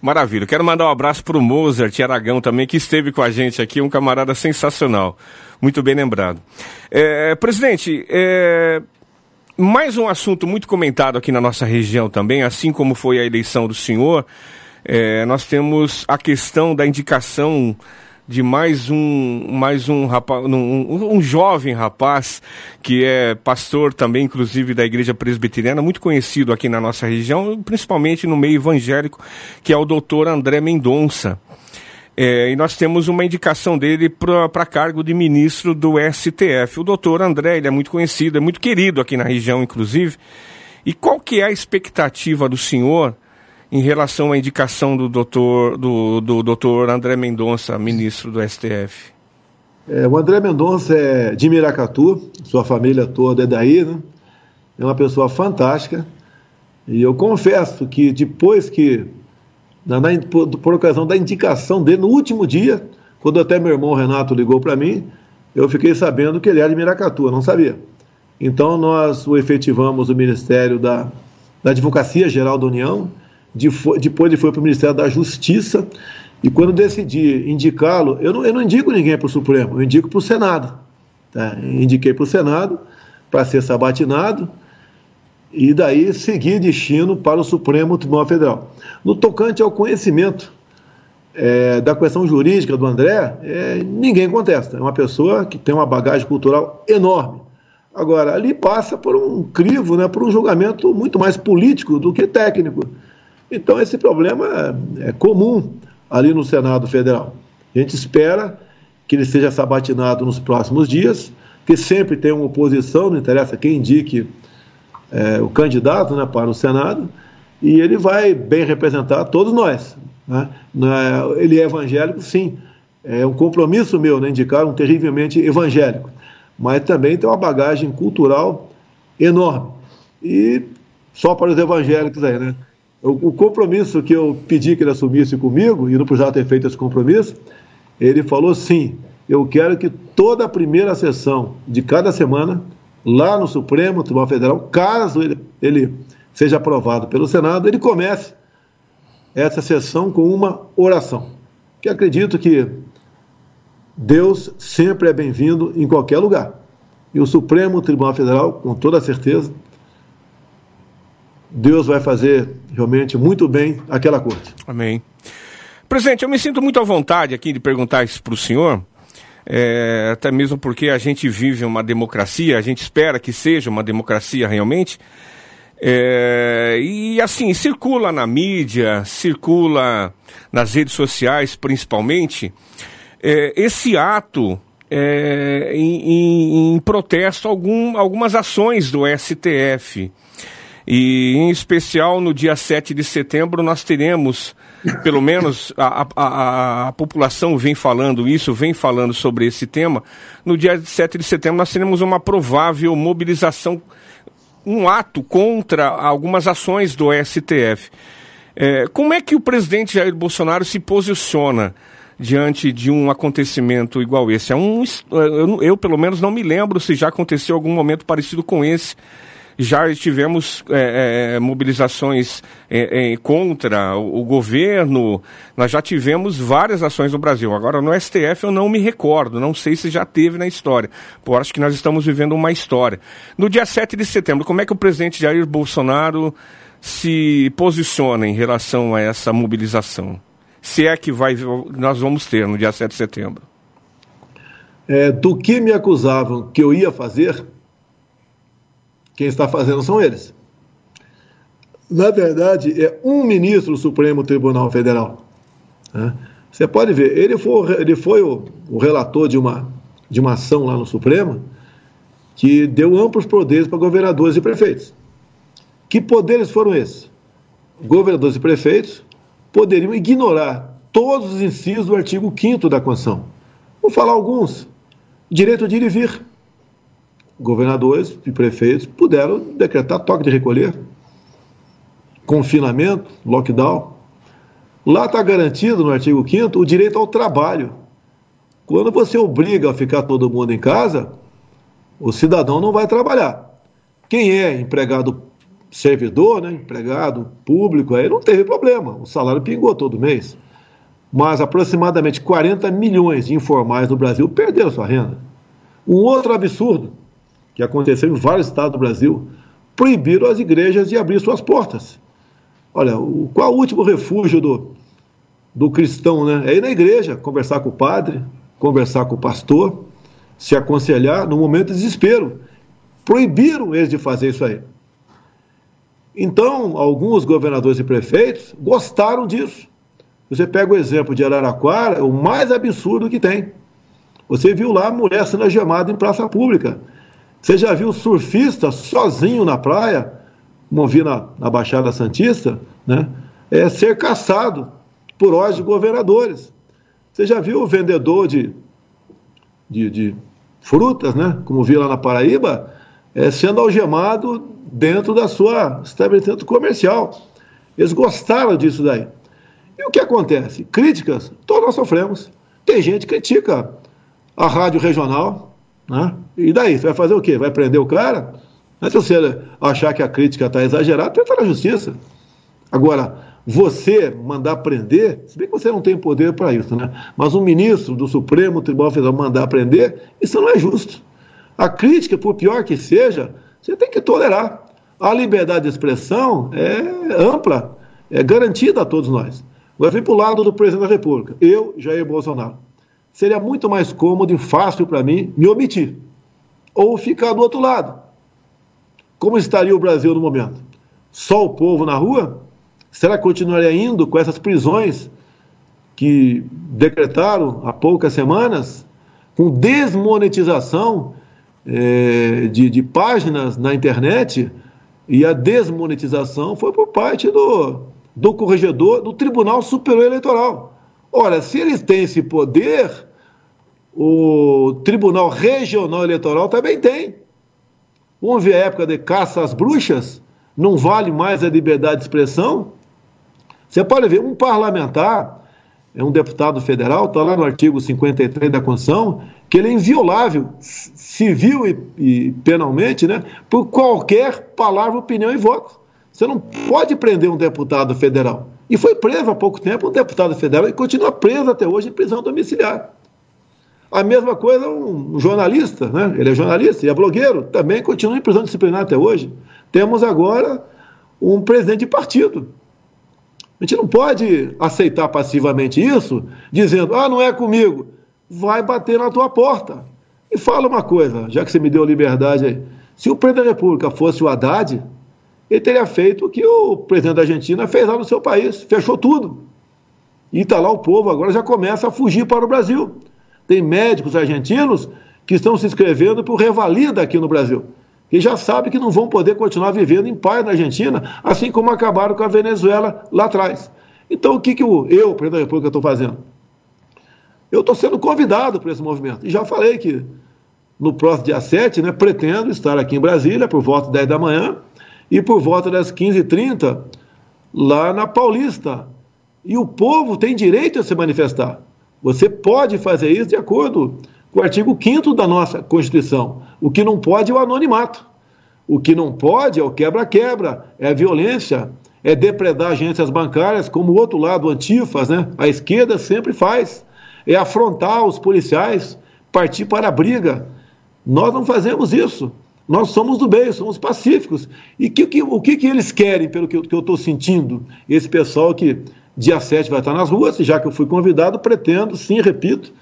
Speaker 1: Maravilha. Quero mandar um abraço para o Mozart Aragão também, que esteve com a gente aqui, um camarada sensacional. Muito bem lembrado. É, presidente, é, mais um assunto muito comentado aqui na nossa região também, assim como foi a eleição do senhor, é, nós temos a questão da indicação de mais um mais um rapaz, um, um, jovem rapaz que é pastor também, inclusive da Igreja Presbiteriana, muito conhecido aqui na nossa região, principalmente no meio evangélico, que é o doutor André Mendonça. É, e nós temos uma indicação dele para cargo de ministro do STF. O doutor André, ele é muito conhecido, é muito querido aqui na região, inclusive. E qual que é a expectativa do senhor em relação à indicação do doutor, do, do doutor André Mendonça, ministro do STF?
Speaker 2: É, o André Mendonça é de Miracatu, sua família toda é daí, né? É uma pessoa fantástica. E eu confesso que depois que, na, na, por, por, ocasião da indicação dele, no último dia, quando até meu irmão Renato ligou para mim, eu fiquei sabendo que ele era de Miracatu, eu não sabia. Então nós o efetivamos no Ministério da, da Advocacia Geral da União depois ele foi para o Ministério da Justiça, e quando decidi indicá-lo, eu não, eu não indico ninguém para o Supremo, eu indico para o Senado. Tá? Indiquei para o Senado para ser sabatinado, e daí seguir destino para o Supremo Tribunal Federal. No tocante ao conhecimento é, da questão jurídica do André, é, ninguém contesta. É uma pessoa que tem uma bagagem cultural enorme. Agora, ali passa por um crivo, né, por um julgamento muito mais político do que técnico. Então, esse problema é, é comum ali no Senado Federal. A gente espera que ele seja sabatinado nos próximos dias, que sempre tem uma oposição, não interessa quem indique é, o candidato né, para o Senado, e ele vai bem representar todos nós. Né? Ele é evangélico, sim. É um compromisso meu, né? indicar um terrivelmente evangélico. Mas também tem uma bagagem cultural enorme. E só para os evangélicos aí, né? O, compromisso que eu pedi que ele assumisse comigo, e não precisava ter feito esse compromisso, ele falou sim, eu quero que toda a primeira sessão de cada semana, lá no Supremo Tribunal Federal, caso ele, ele seja aprovado pelo Senado, ele comece essa sessão com uma oração. Que acredito que Deus sempre é bem-vindo em qualquer lugar. E o Supremo Tribunal Federal, com toda certeza, Deus vai fazer realmente muito bem aquela corte.
Speaker 1: Amém. Presidente, eu me sinto muito à vontade aqui de perguntar isso para o senhor, é, até mesmo porque a gente vive uma democracia, a gente espera que seja uma democracia realmente. É, e assim, circula na mídia, circula nas redes sociais principalmente, é, esse ato é, em, em, em, protesto a algum, algumas ações do STF. E, em especial, no dia 7 de setembro, nós teremos, pelo menos a, a, a, população vem falando isso, vem falando sobre esse tema. No dia 7 de setembro, nós teremos uma provável mobilização, um ato contra algumas ações do STF. É, como é que o presidente Jair Bolsonaro se posiciona diante de um acontecimento igual esse? É um, eu, eu, pelo menos, não me lembro se já aconteceu algum momento parecido com esse já tivemos é, é, mobilizações é, é, contra o, o, governo, nós já tivemos várias ações no Brasil. Agora, no STF eu não me recordo, não sei se já teve na história. Pô, acho que nós estamos vivendo uma história. No dia 7 de setembro, como é que o presidente Jair Bolsonaro se posiciona em relação a essa mobilização? Se é que vai, nós vamos ter no dia 7 de setembro.
Speaker 2: É, do que me acusavam que eu ia fazer, quem está fazendo são eles. Na verdade, é um ministro do Supremo Tribunal Federal. Né? Você pode ver, ele foi, ele foi o, o, relator de uma, de uma ação lá no Supremo que deu amplos poderes para governadores e prefeitos. Que poderes foram esses? Governadores e prefeitos poderiam ignorar todos os incisos do artigo 5 da Constituição. Vou falar alguns. Direito de ir e vir governadores e prefeitos puderam decretar toque de recolher, confinamento, lockdown. Lá está garantido no artigo 5 o direito ao trabalho. Quando você obriga a ficar todo mundo em casa, o cidadão não vai trabalhar. Quem é empregado servidor, né, empregado público, aí não teve problema, o salário pingou todo mês. Mas aproximadamente 40 milhões de informais no Brasil perderam sua renda. Um outro absurdo, que aconteceu em vários estados do Brasil, proibiram as igrejas de abrir suas portas. Olha, o, qual o último refúgio do, do cristão, né? É ir na igreja, conversar com o padre, conversar com o pastor, se aconselhar no momento de desespero. Proibiram eles de fazer isso aí. Então, alguns governadores e prefeitos gostaram disso. Você pega o exemplo de Araraquara, é o mais absurdo que tem. Você viu lá a mulher sendo algemada em praça pública. Você já viu surfista sozinho na praia, como vi na, na Baixada Santista, né? É ser caçado por ordem de governadores. Você já viu o vendedor de, de, de frutas, né? Como vi lá na Paraíba, é, sendo algemado dentro da sua estabelecimento comercial. Eles gostaram disso daí. E o que acontece? Críticas, todos nós sofremos. Tem gente que critica a rádio regional, né? E daí? Você vai fazer o quê? Vai prender o cara? Se você achar que a crítica está exagerada, tenta na justiça. Agora, você mandar prender, se bem que você não tem poder para isso, né? Mas um ministro do Supremo Tribunal Federal mandar prender, isso não é justo. A crítica, por pior que seja, você tem que tolerar. A liberdade de expressão é ampla, é garantida a todos nós. Agora vem para o lado do presidente da República, eu, Jair Bolsonaro seria muito mais cômodo e fácil para mim me omitir ou ficar do outro lado. Como estaria o Brasil no momento? Só o povo na rua? Será que continuaria indo com essas prisões que decretaram há poucas semanas, com desmonetização é, de, de, páginas na internet, E a desmonetização foi por parte do, do corregedor do Tribunal Superior Eleitoral. Ora, se eles têm esse poder, o Tribunal Regional Eleitoral também tem. Ver a época de caça às bruxas? Não vale mais a liberdade de expressão? Você pode ver, um parlamentar, é um deputado federal, está lá no artigo 53 da Constituição, que ele é inviolável, civil e, e, penalmente, né, por qualquer palavra, opinião e voto. Você não pode prender um deputado federal. E foi preso há pouco tempo um deputado federal e continua preso até hoje em prisão domiciliar. A mesma coisa um jornalista, né? ele é jornalista e é blogueiro, também continua em prisão disciplinar até hoje. Temos agora um presidente de partido. A gente não pode aceitar passivamente isso, dizendo, ah, não é comigo. Vai bater na tua porta. E fala uma coisa, já que você me deu liberdade aí. Se o presidente da República fosse o Haddad, ele teria feito o que o presidente da Argentina fez lá no seu país, fechou tudo. E está lá o povo, agora já começa a fugir para o Brasil. Tem médicos argentinos que estão se inscrevendo por revalida aqui no Brasil. E já sabem que não vão poder continuar vivendo em paz na Argentina, assim como acabaram com a Venezuela lá atrás. Então, o que, que eu, eu presidente da República, estou fazendo? Eu estou sendo convidado para esse movimento. E já falei que no próximo dia 7, né, pretendo estar aqui em Brasília por volta das 10 da manhã e por volta das 15h30 lá na Paulista. E o povo tem direito a se manifestar. Você pode fazer isso de acordo com o artigo 5 da nossa Constituição. O que não pode é o anonimato. O que não pode é o quebra-quebra, é violência, é depredar agências bancárias, como o outro lado, o antifas, né? a esquerda sempre faz. É afrontar os policiais, partir para a briga. Nós não fazemos isso. Nós somos do bem, somos pacíficos. E que, que, o que, que eles querem, pelo que eu estou sentindo? Esse pessoal que dia 7 vai estar nas ruas, já que eu fui convidado, pretendo, sim, repito,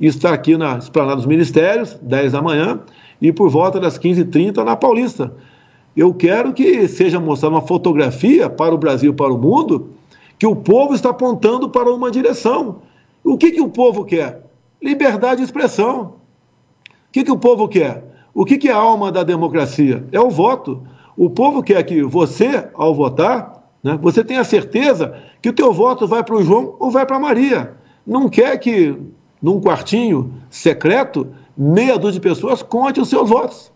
Speaker 2: estar aqui na Esplanada dos Ministérios, 10 da manhã, e por volta das 15h30 na Paulista. Eu quero que seja mostrada uma fotografia para o Brasil, para o mundo, que o povo está apontando para uma direção. O que, que o povo quer? Liberdade de expressão. O que, que o povo quer? O que, que é a alma da democracia? É o voto. O povo quer que você, ao votar, né, você tenha certeza que o teu voto vai para o João ou vai para a Maria. Não quer que, num quartinho secreto, meia dúzia de pessoas conte os seus votos.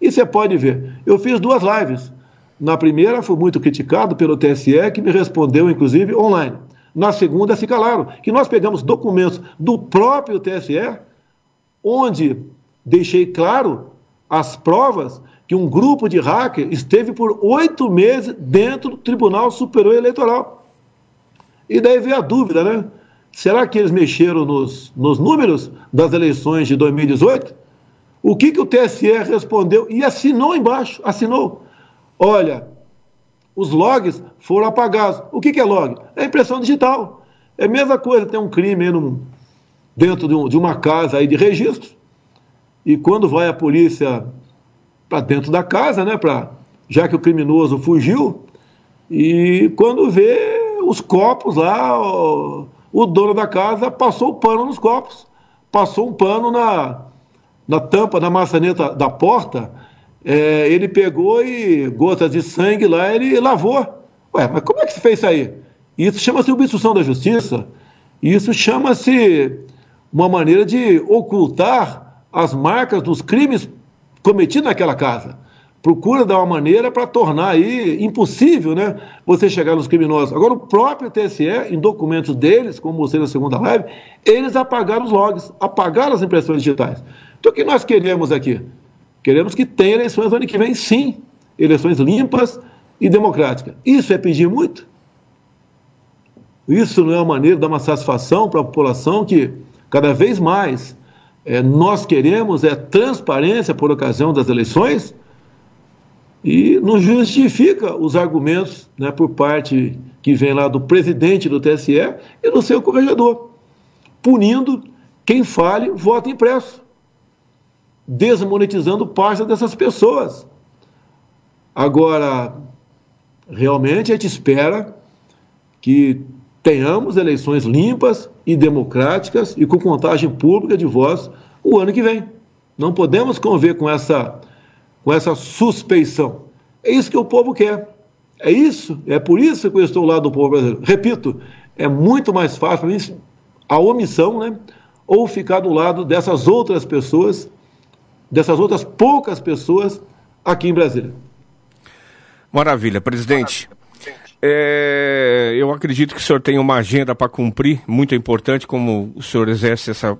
Speaker 2: E você pode ver, eu fiz duas lives. Na primeira, fui muito criticado pelo TSE, que me respondeu, inclusive, online. Na segunda, fica claro que nós pegamos documentos do próprio TSE, onde deixei claro as provas que um grupo de hackers esteve por oito meses dentro do Tribunal Superior Eleitoral. E daí veio a dúvida, né? Será que eles mexeram nos, nos números das eleições de 2018? O que, que o TSE respondeu e assinou embaixo? Assinou. Olha, os logs foram apagados. O que, que é log? É impressão digital. É a mesma coisa, tem um crime dentro de, um, de uma casa aí de registro, e quando vai a polícia para dentro da casa, né, pra, já que o criminoso fugiu, e quando vê os copos lá, o, o dono da casa passou o pano nos copos, passou um pano na, na tampa da maçaneta da porta, é, ele pegou e gotas de sangue lá, ele lavou. Ué, mas como é que se fez isso aí? Isso chama-se obstrução da justiça. Isso chama-se uma maneira de ocultar as marcas dos crimes cometidos naquela casa. Procura dar uma maneira para tornar aí impossível né, você chegar nos criminosos. Agora, o próprio TSE, em documentos deles, como mostrei na segunda live, eles apagaram os logs, apagaram as impressões digitais. Então, o que nós queremos aqui? Queremos que tenha eleições no ano que vem, sim. Eleições limpas e democráticas. Isso é pedir muito? Isso não é uma maneira de dar uma satisfação para a população que cada vez mais é, nós queremos é transparência por ocasião das eleições e não justifica os argumentos né, por parte que vem lá do presidente do TSE e do seu corregedor, punindo quem fale voto impresso, desmonetizando parte dessas pessoas. Agora, realmente a gente espera que tenhamos eleições limpas e democráticas e com contagem pública de votos o ano que vem. Não podemos conviver com essa, com essa suspeição. É isso que o povo quer. É isso, é por isso que eu estou lá do povo brasileiro. Repito, é muito mais fácil para mim a omissão, né? Ou ficar do lado dessas outras pessoas, dessas outras poucas pessoas aqui em Brasília.
Speaker 1: Maravilha, presidente. É, eu acredito que o senhor tem uma agenda para cumprir, muito importante, como o senhor exerce essa,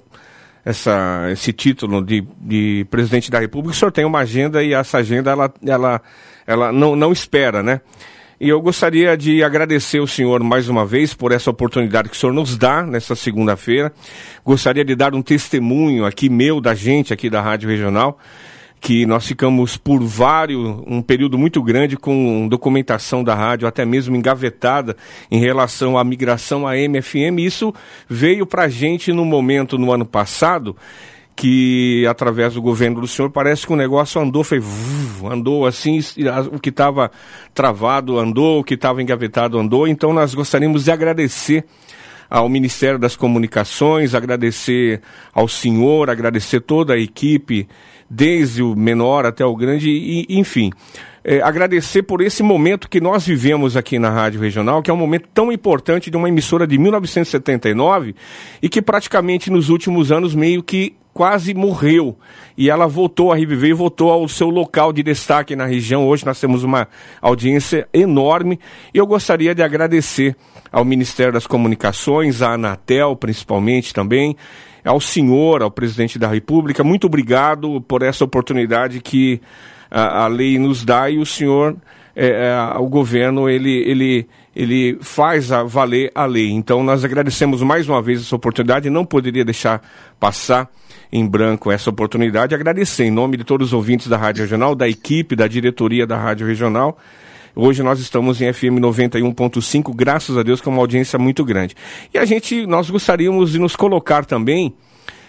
Speaker 1: essa, esse título de, de presidente da República. O senhor tem uma agenda e essa agenda ela, ela, ela não, não espera, né? E eu gostaria de agradecer o senhor mais uma vez por essa oportunidade que o senhor nos dá nessa segunda-feira. Gostaria de dar um testemunho aqui meu, da gente aqui da Rádio Regional, que nós ficamos por vários, um período muito grande com documentação da rádio, até mesmo engavetada em relação à migração à MFM. Isso veio para a gente no momento, no ano passado, que através do governo do senhor parece que o negócio andou, foi andou assim, o que estava travado andou, o que estava engavetado andou. Então nós gostaríamos de agradecer ao Ministério das Comunicações, agradecer ao senhor, agradecer toda a equipe, desde o menor até o grande, e, enfim. É, agradecer por esse momento que nós vivemos aqui na Rádio Regional, que é um momento tão importante de uma emissora de 1979 e que praticamente nos últimos anos meio que quase morreu. E ela voltou a reviver e voltou ao seu local de destaque na região. Hoje nós temos uma audiência enorme e eu gostaria de agradecer ao Ministério das Comunicações, à Anatel principalmente também, ao senhor, ao presidente da República. Muito obrigado por essa oportunidade que a, a lei nos dá e o senhor, é, é, o governo, ele, ele, ele faz a valer a lei. Então nós agradecemos mais uma vez essa oportunidade, não poderia deixar passar em branco essa oportunidade. Agradecer em nome de todos os ouvintes da Rádio Regional, da equipe, da diretoria da Rádio Regional. Hoje nós estamos em FM 91.5, graças a Deus, com uma audiência muito grande. E a gente, nós gostaríamos de nos colocar também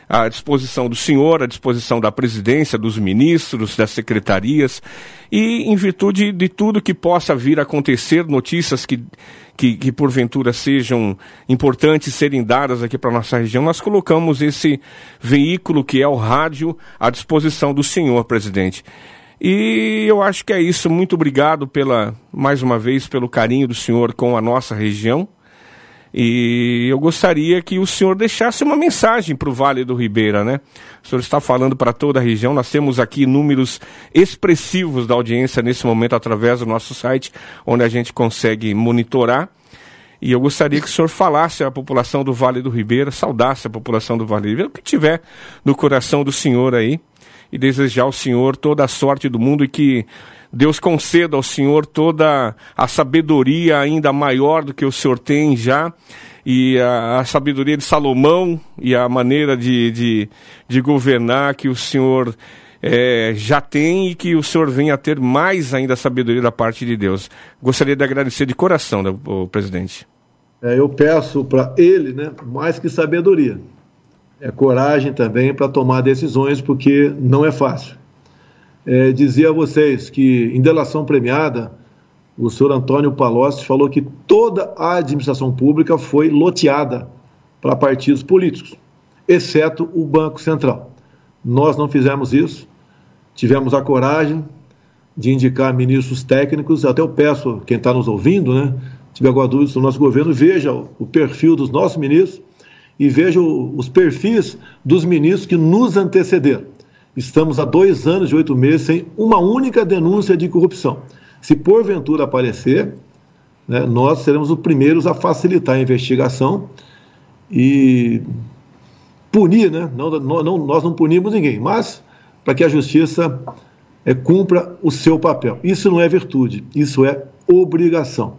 Speaker 1: à disposição do senhor, à disposição da presidência, dos ministros, das secretarias, e em virtude de tudo que possa vir a acontecer, notícias que, que, que porventura sejam importantes serem dadas aqui para a nossa região, nós colocamos esse veículo que é o rádio à disposição do senhor, presidente. E eu acho que é isso. Muito obrigado pela, mais uma vez, pelo carinho do senhor com a nossa região. E eu gostaria que o senhor deixasse uma mensagem para o Vale do Ribeira, né? O senhor está falando para toda a região. Nós temos aqui números expressivos da audiência nesse momento através do nosso site, onde a gente consegue monitorar. E eu gostaria que o senhor falasse à população do Vale do Ribeira, saudasse a população do Vale do Ribeira, o que tiver no coração do senhor aí, e desejar ao senhor toda a sorte do mundo e que Deus conceda ao Senhor toda a sabedoria ainda maior do que o Senhor tem já, e a, a sabedoria de Salomão e a maneira de, de, de governar que o Senhor é, já tem e que o Senhor venha a ter mais ainda sabedoria da parte de Deus. Gostaria de agradecer de coração, né, presidente.
Speaker 2: É, eu peço para ele né, mais que sabedoria, é coragem também para tomar decisões, porque não é fácil. É, dizer a vocês que, em delação premiada, o senhor Antônio Palocci falou que toda a administração pública foi loteada para partidos políticos, exceto o Banco Central. Nós não fizemos isso, tivemos a coragem de indicar ministros técnicos, até eu peço, quem está nos ouvindo, né, tiver alguma dúvida sobre o nosso governo, veja o perfil dos nossos ministros e veja os perfis dos ministros que nos antecederam. Estamos há dois anos e oito meses sem uma única denúncia de corrupção. Se porventura aparecer, né, nós seremos os primeiros a facilitar a investigação e punir, né? Não, não, nós não punimos ninguém, mas para que a justiça é, cumpra o seu papel. Isso não é virtude, isso é obrigação.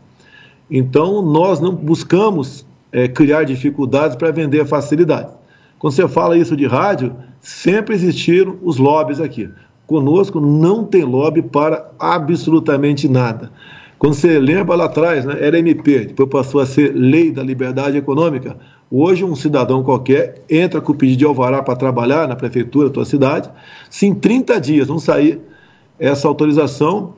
Speaker 2: Então, nós não buscamos é, criar dificuldades para vender facilidade. Quando você fala isso de rádio, sempre existiram os lobbies aqui. Conosco não tem lobby para absolutamente nada. Quando você lembra lá atrás, né, era MP, depois passou a ser Lei da Liberdade Econômica. Hoje, um cidadão qualquer entra com o pedido de alvará para trabalhar na prefeitura da tua cidade. Se em 30 dias não sair essa autorização,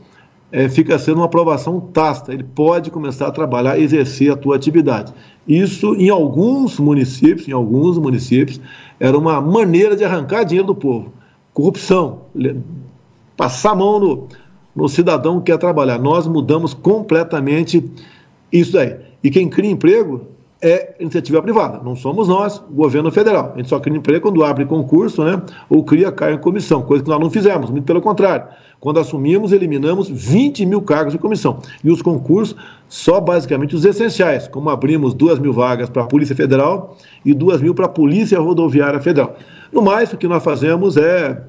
Speaker 2: é, fica sendo uma aprovação tácita. Ele pode começar a trabalhar, exercer a tua atividade. Isso, em alguns municípios, em alguns municípios, era uma maneira de arrancar dinheiro do povo. Corrupção, passar a mão no, no cidadão que quer trabalhar. Nós mudamos completamente isso daí. E quem cria emprego é iniciativa privada, não somos nós, governo federal. A gente só cria emprego quando abre concurso, né? Ou cria cargo em comissão, coisa que nós não fizemos, muito pelo contrário. Quando assumimos, eliminamos 20 mil cargos de comissão. E os concursos, só basicamente os essenciais, como abrimos 2 mil vagas para a Polícia Federal e 2 mil para a Polícia Rodoviária Federal. No mais, o que nós fazemos é,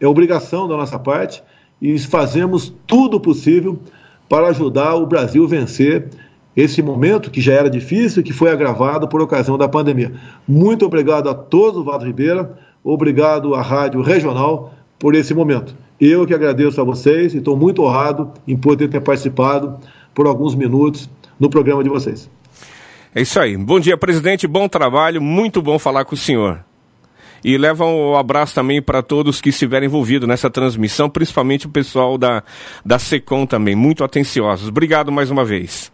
Speaker 2: é obrigação da nossa parte e fazemos tudo possível para ajudar o Brasil a vencer esse momento que já era difícil e que foi agravado por ocasião da pandemia. Muito obrigado a todos do Vado Ribeira, obrigado à Rádio Regional por esse momento. Eu que agradeço a vocês e estou muito honrado em poder ter participado por alguns minutos no programa de vocês.
Speaker 1: É isso aí. Bom dia, presidente. Bom trabalho. Muito bom falar com o senhor. E leva um abraço também para todos que estiverem envolvidos nessa transmissão, principalmente o pessoal da, da SECOM também, muito atenciosos. Obrigado mais uma vez.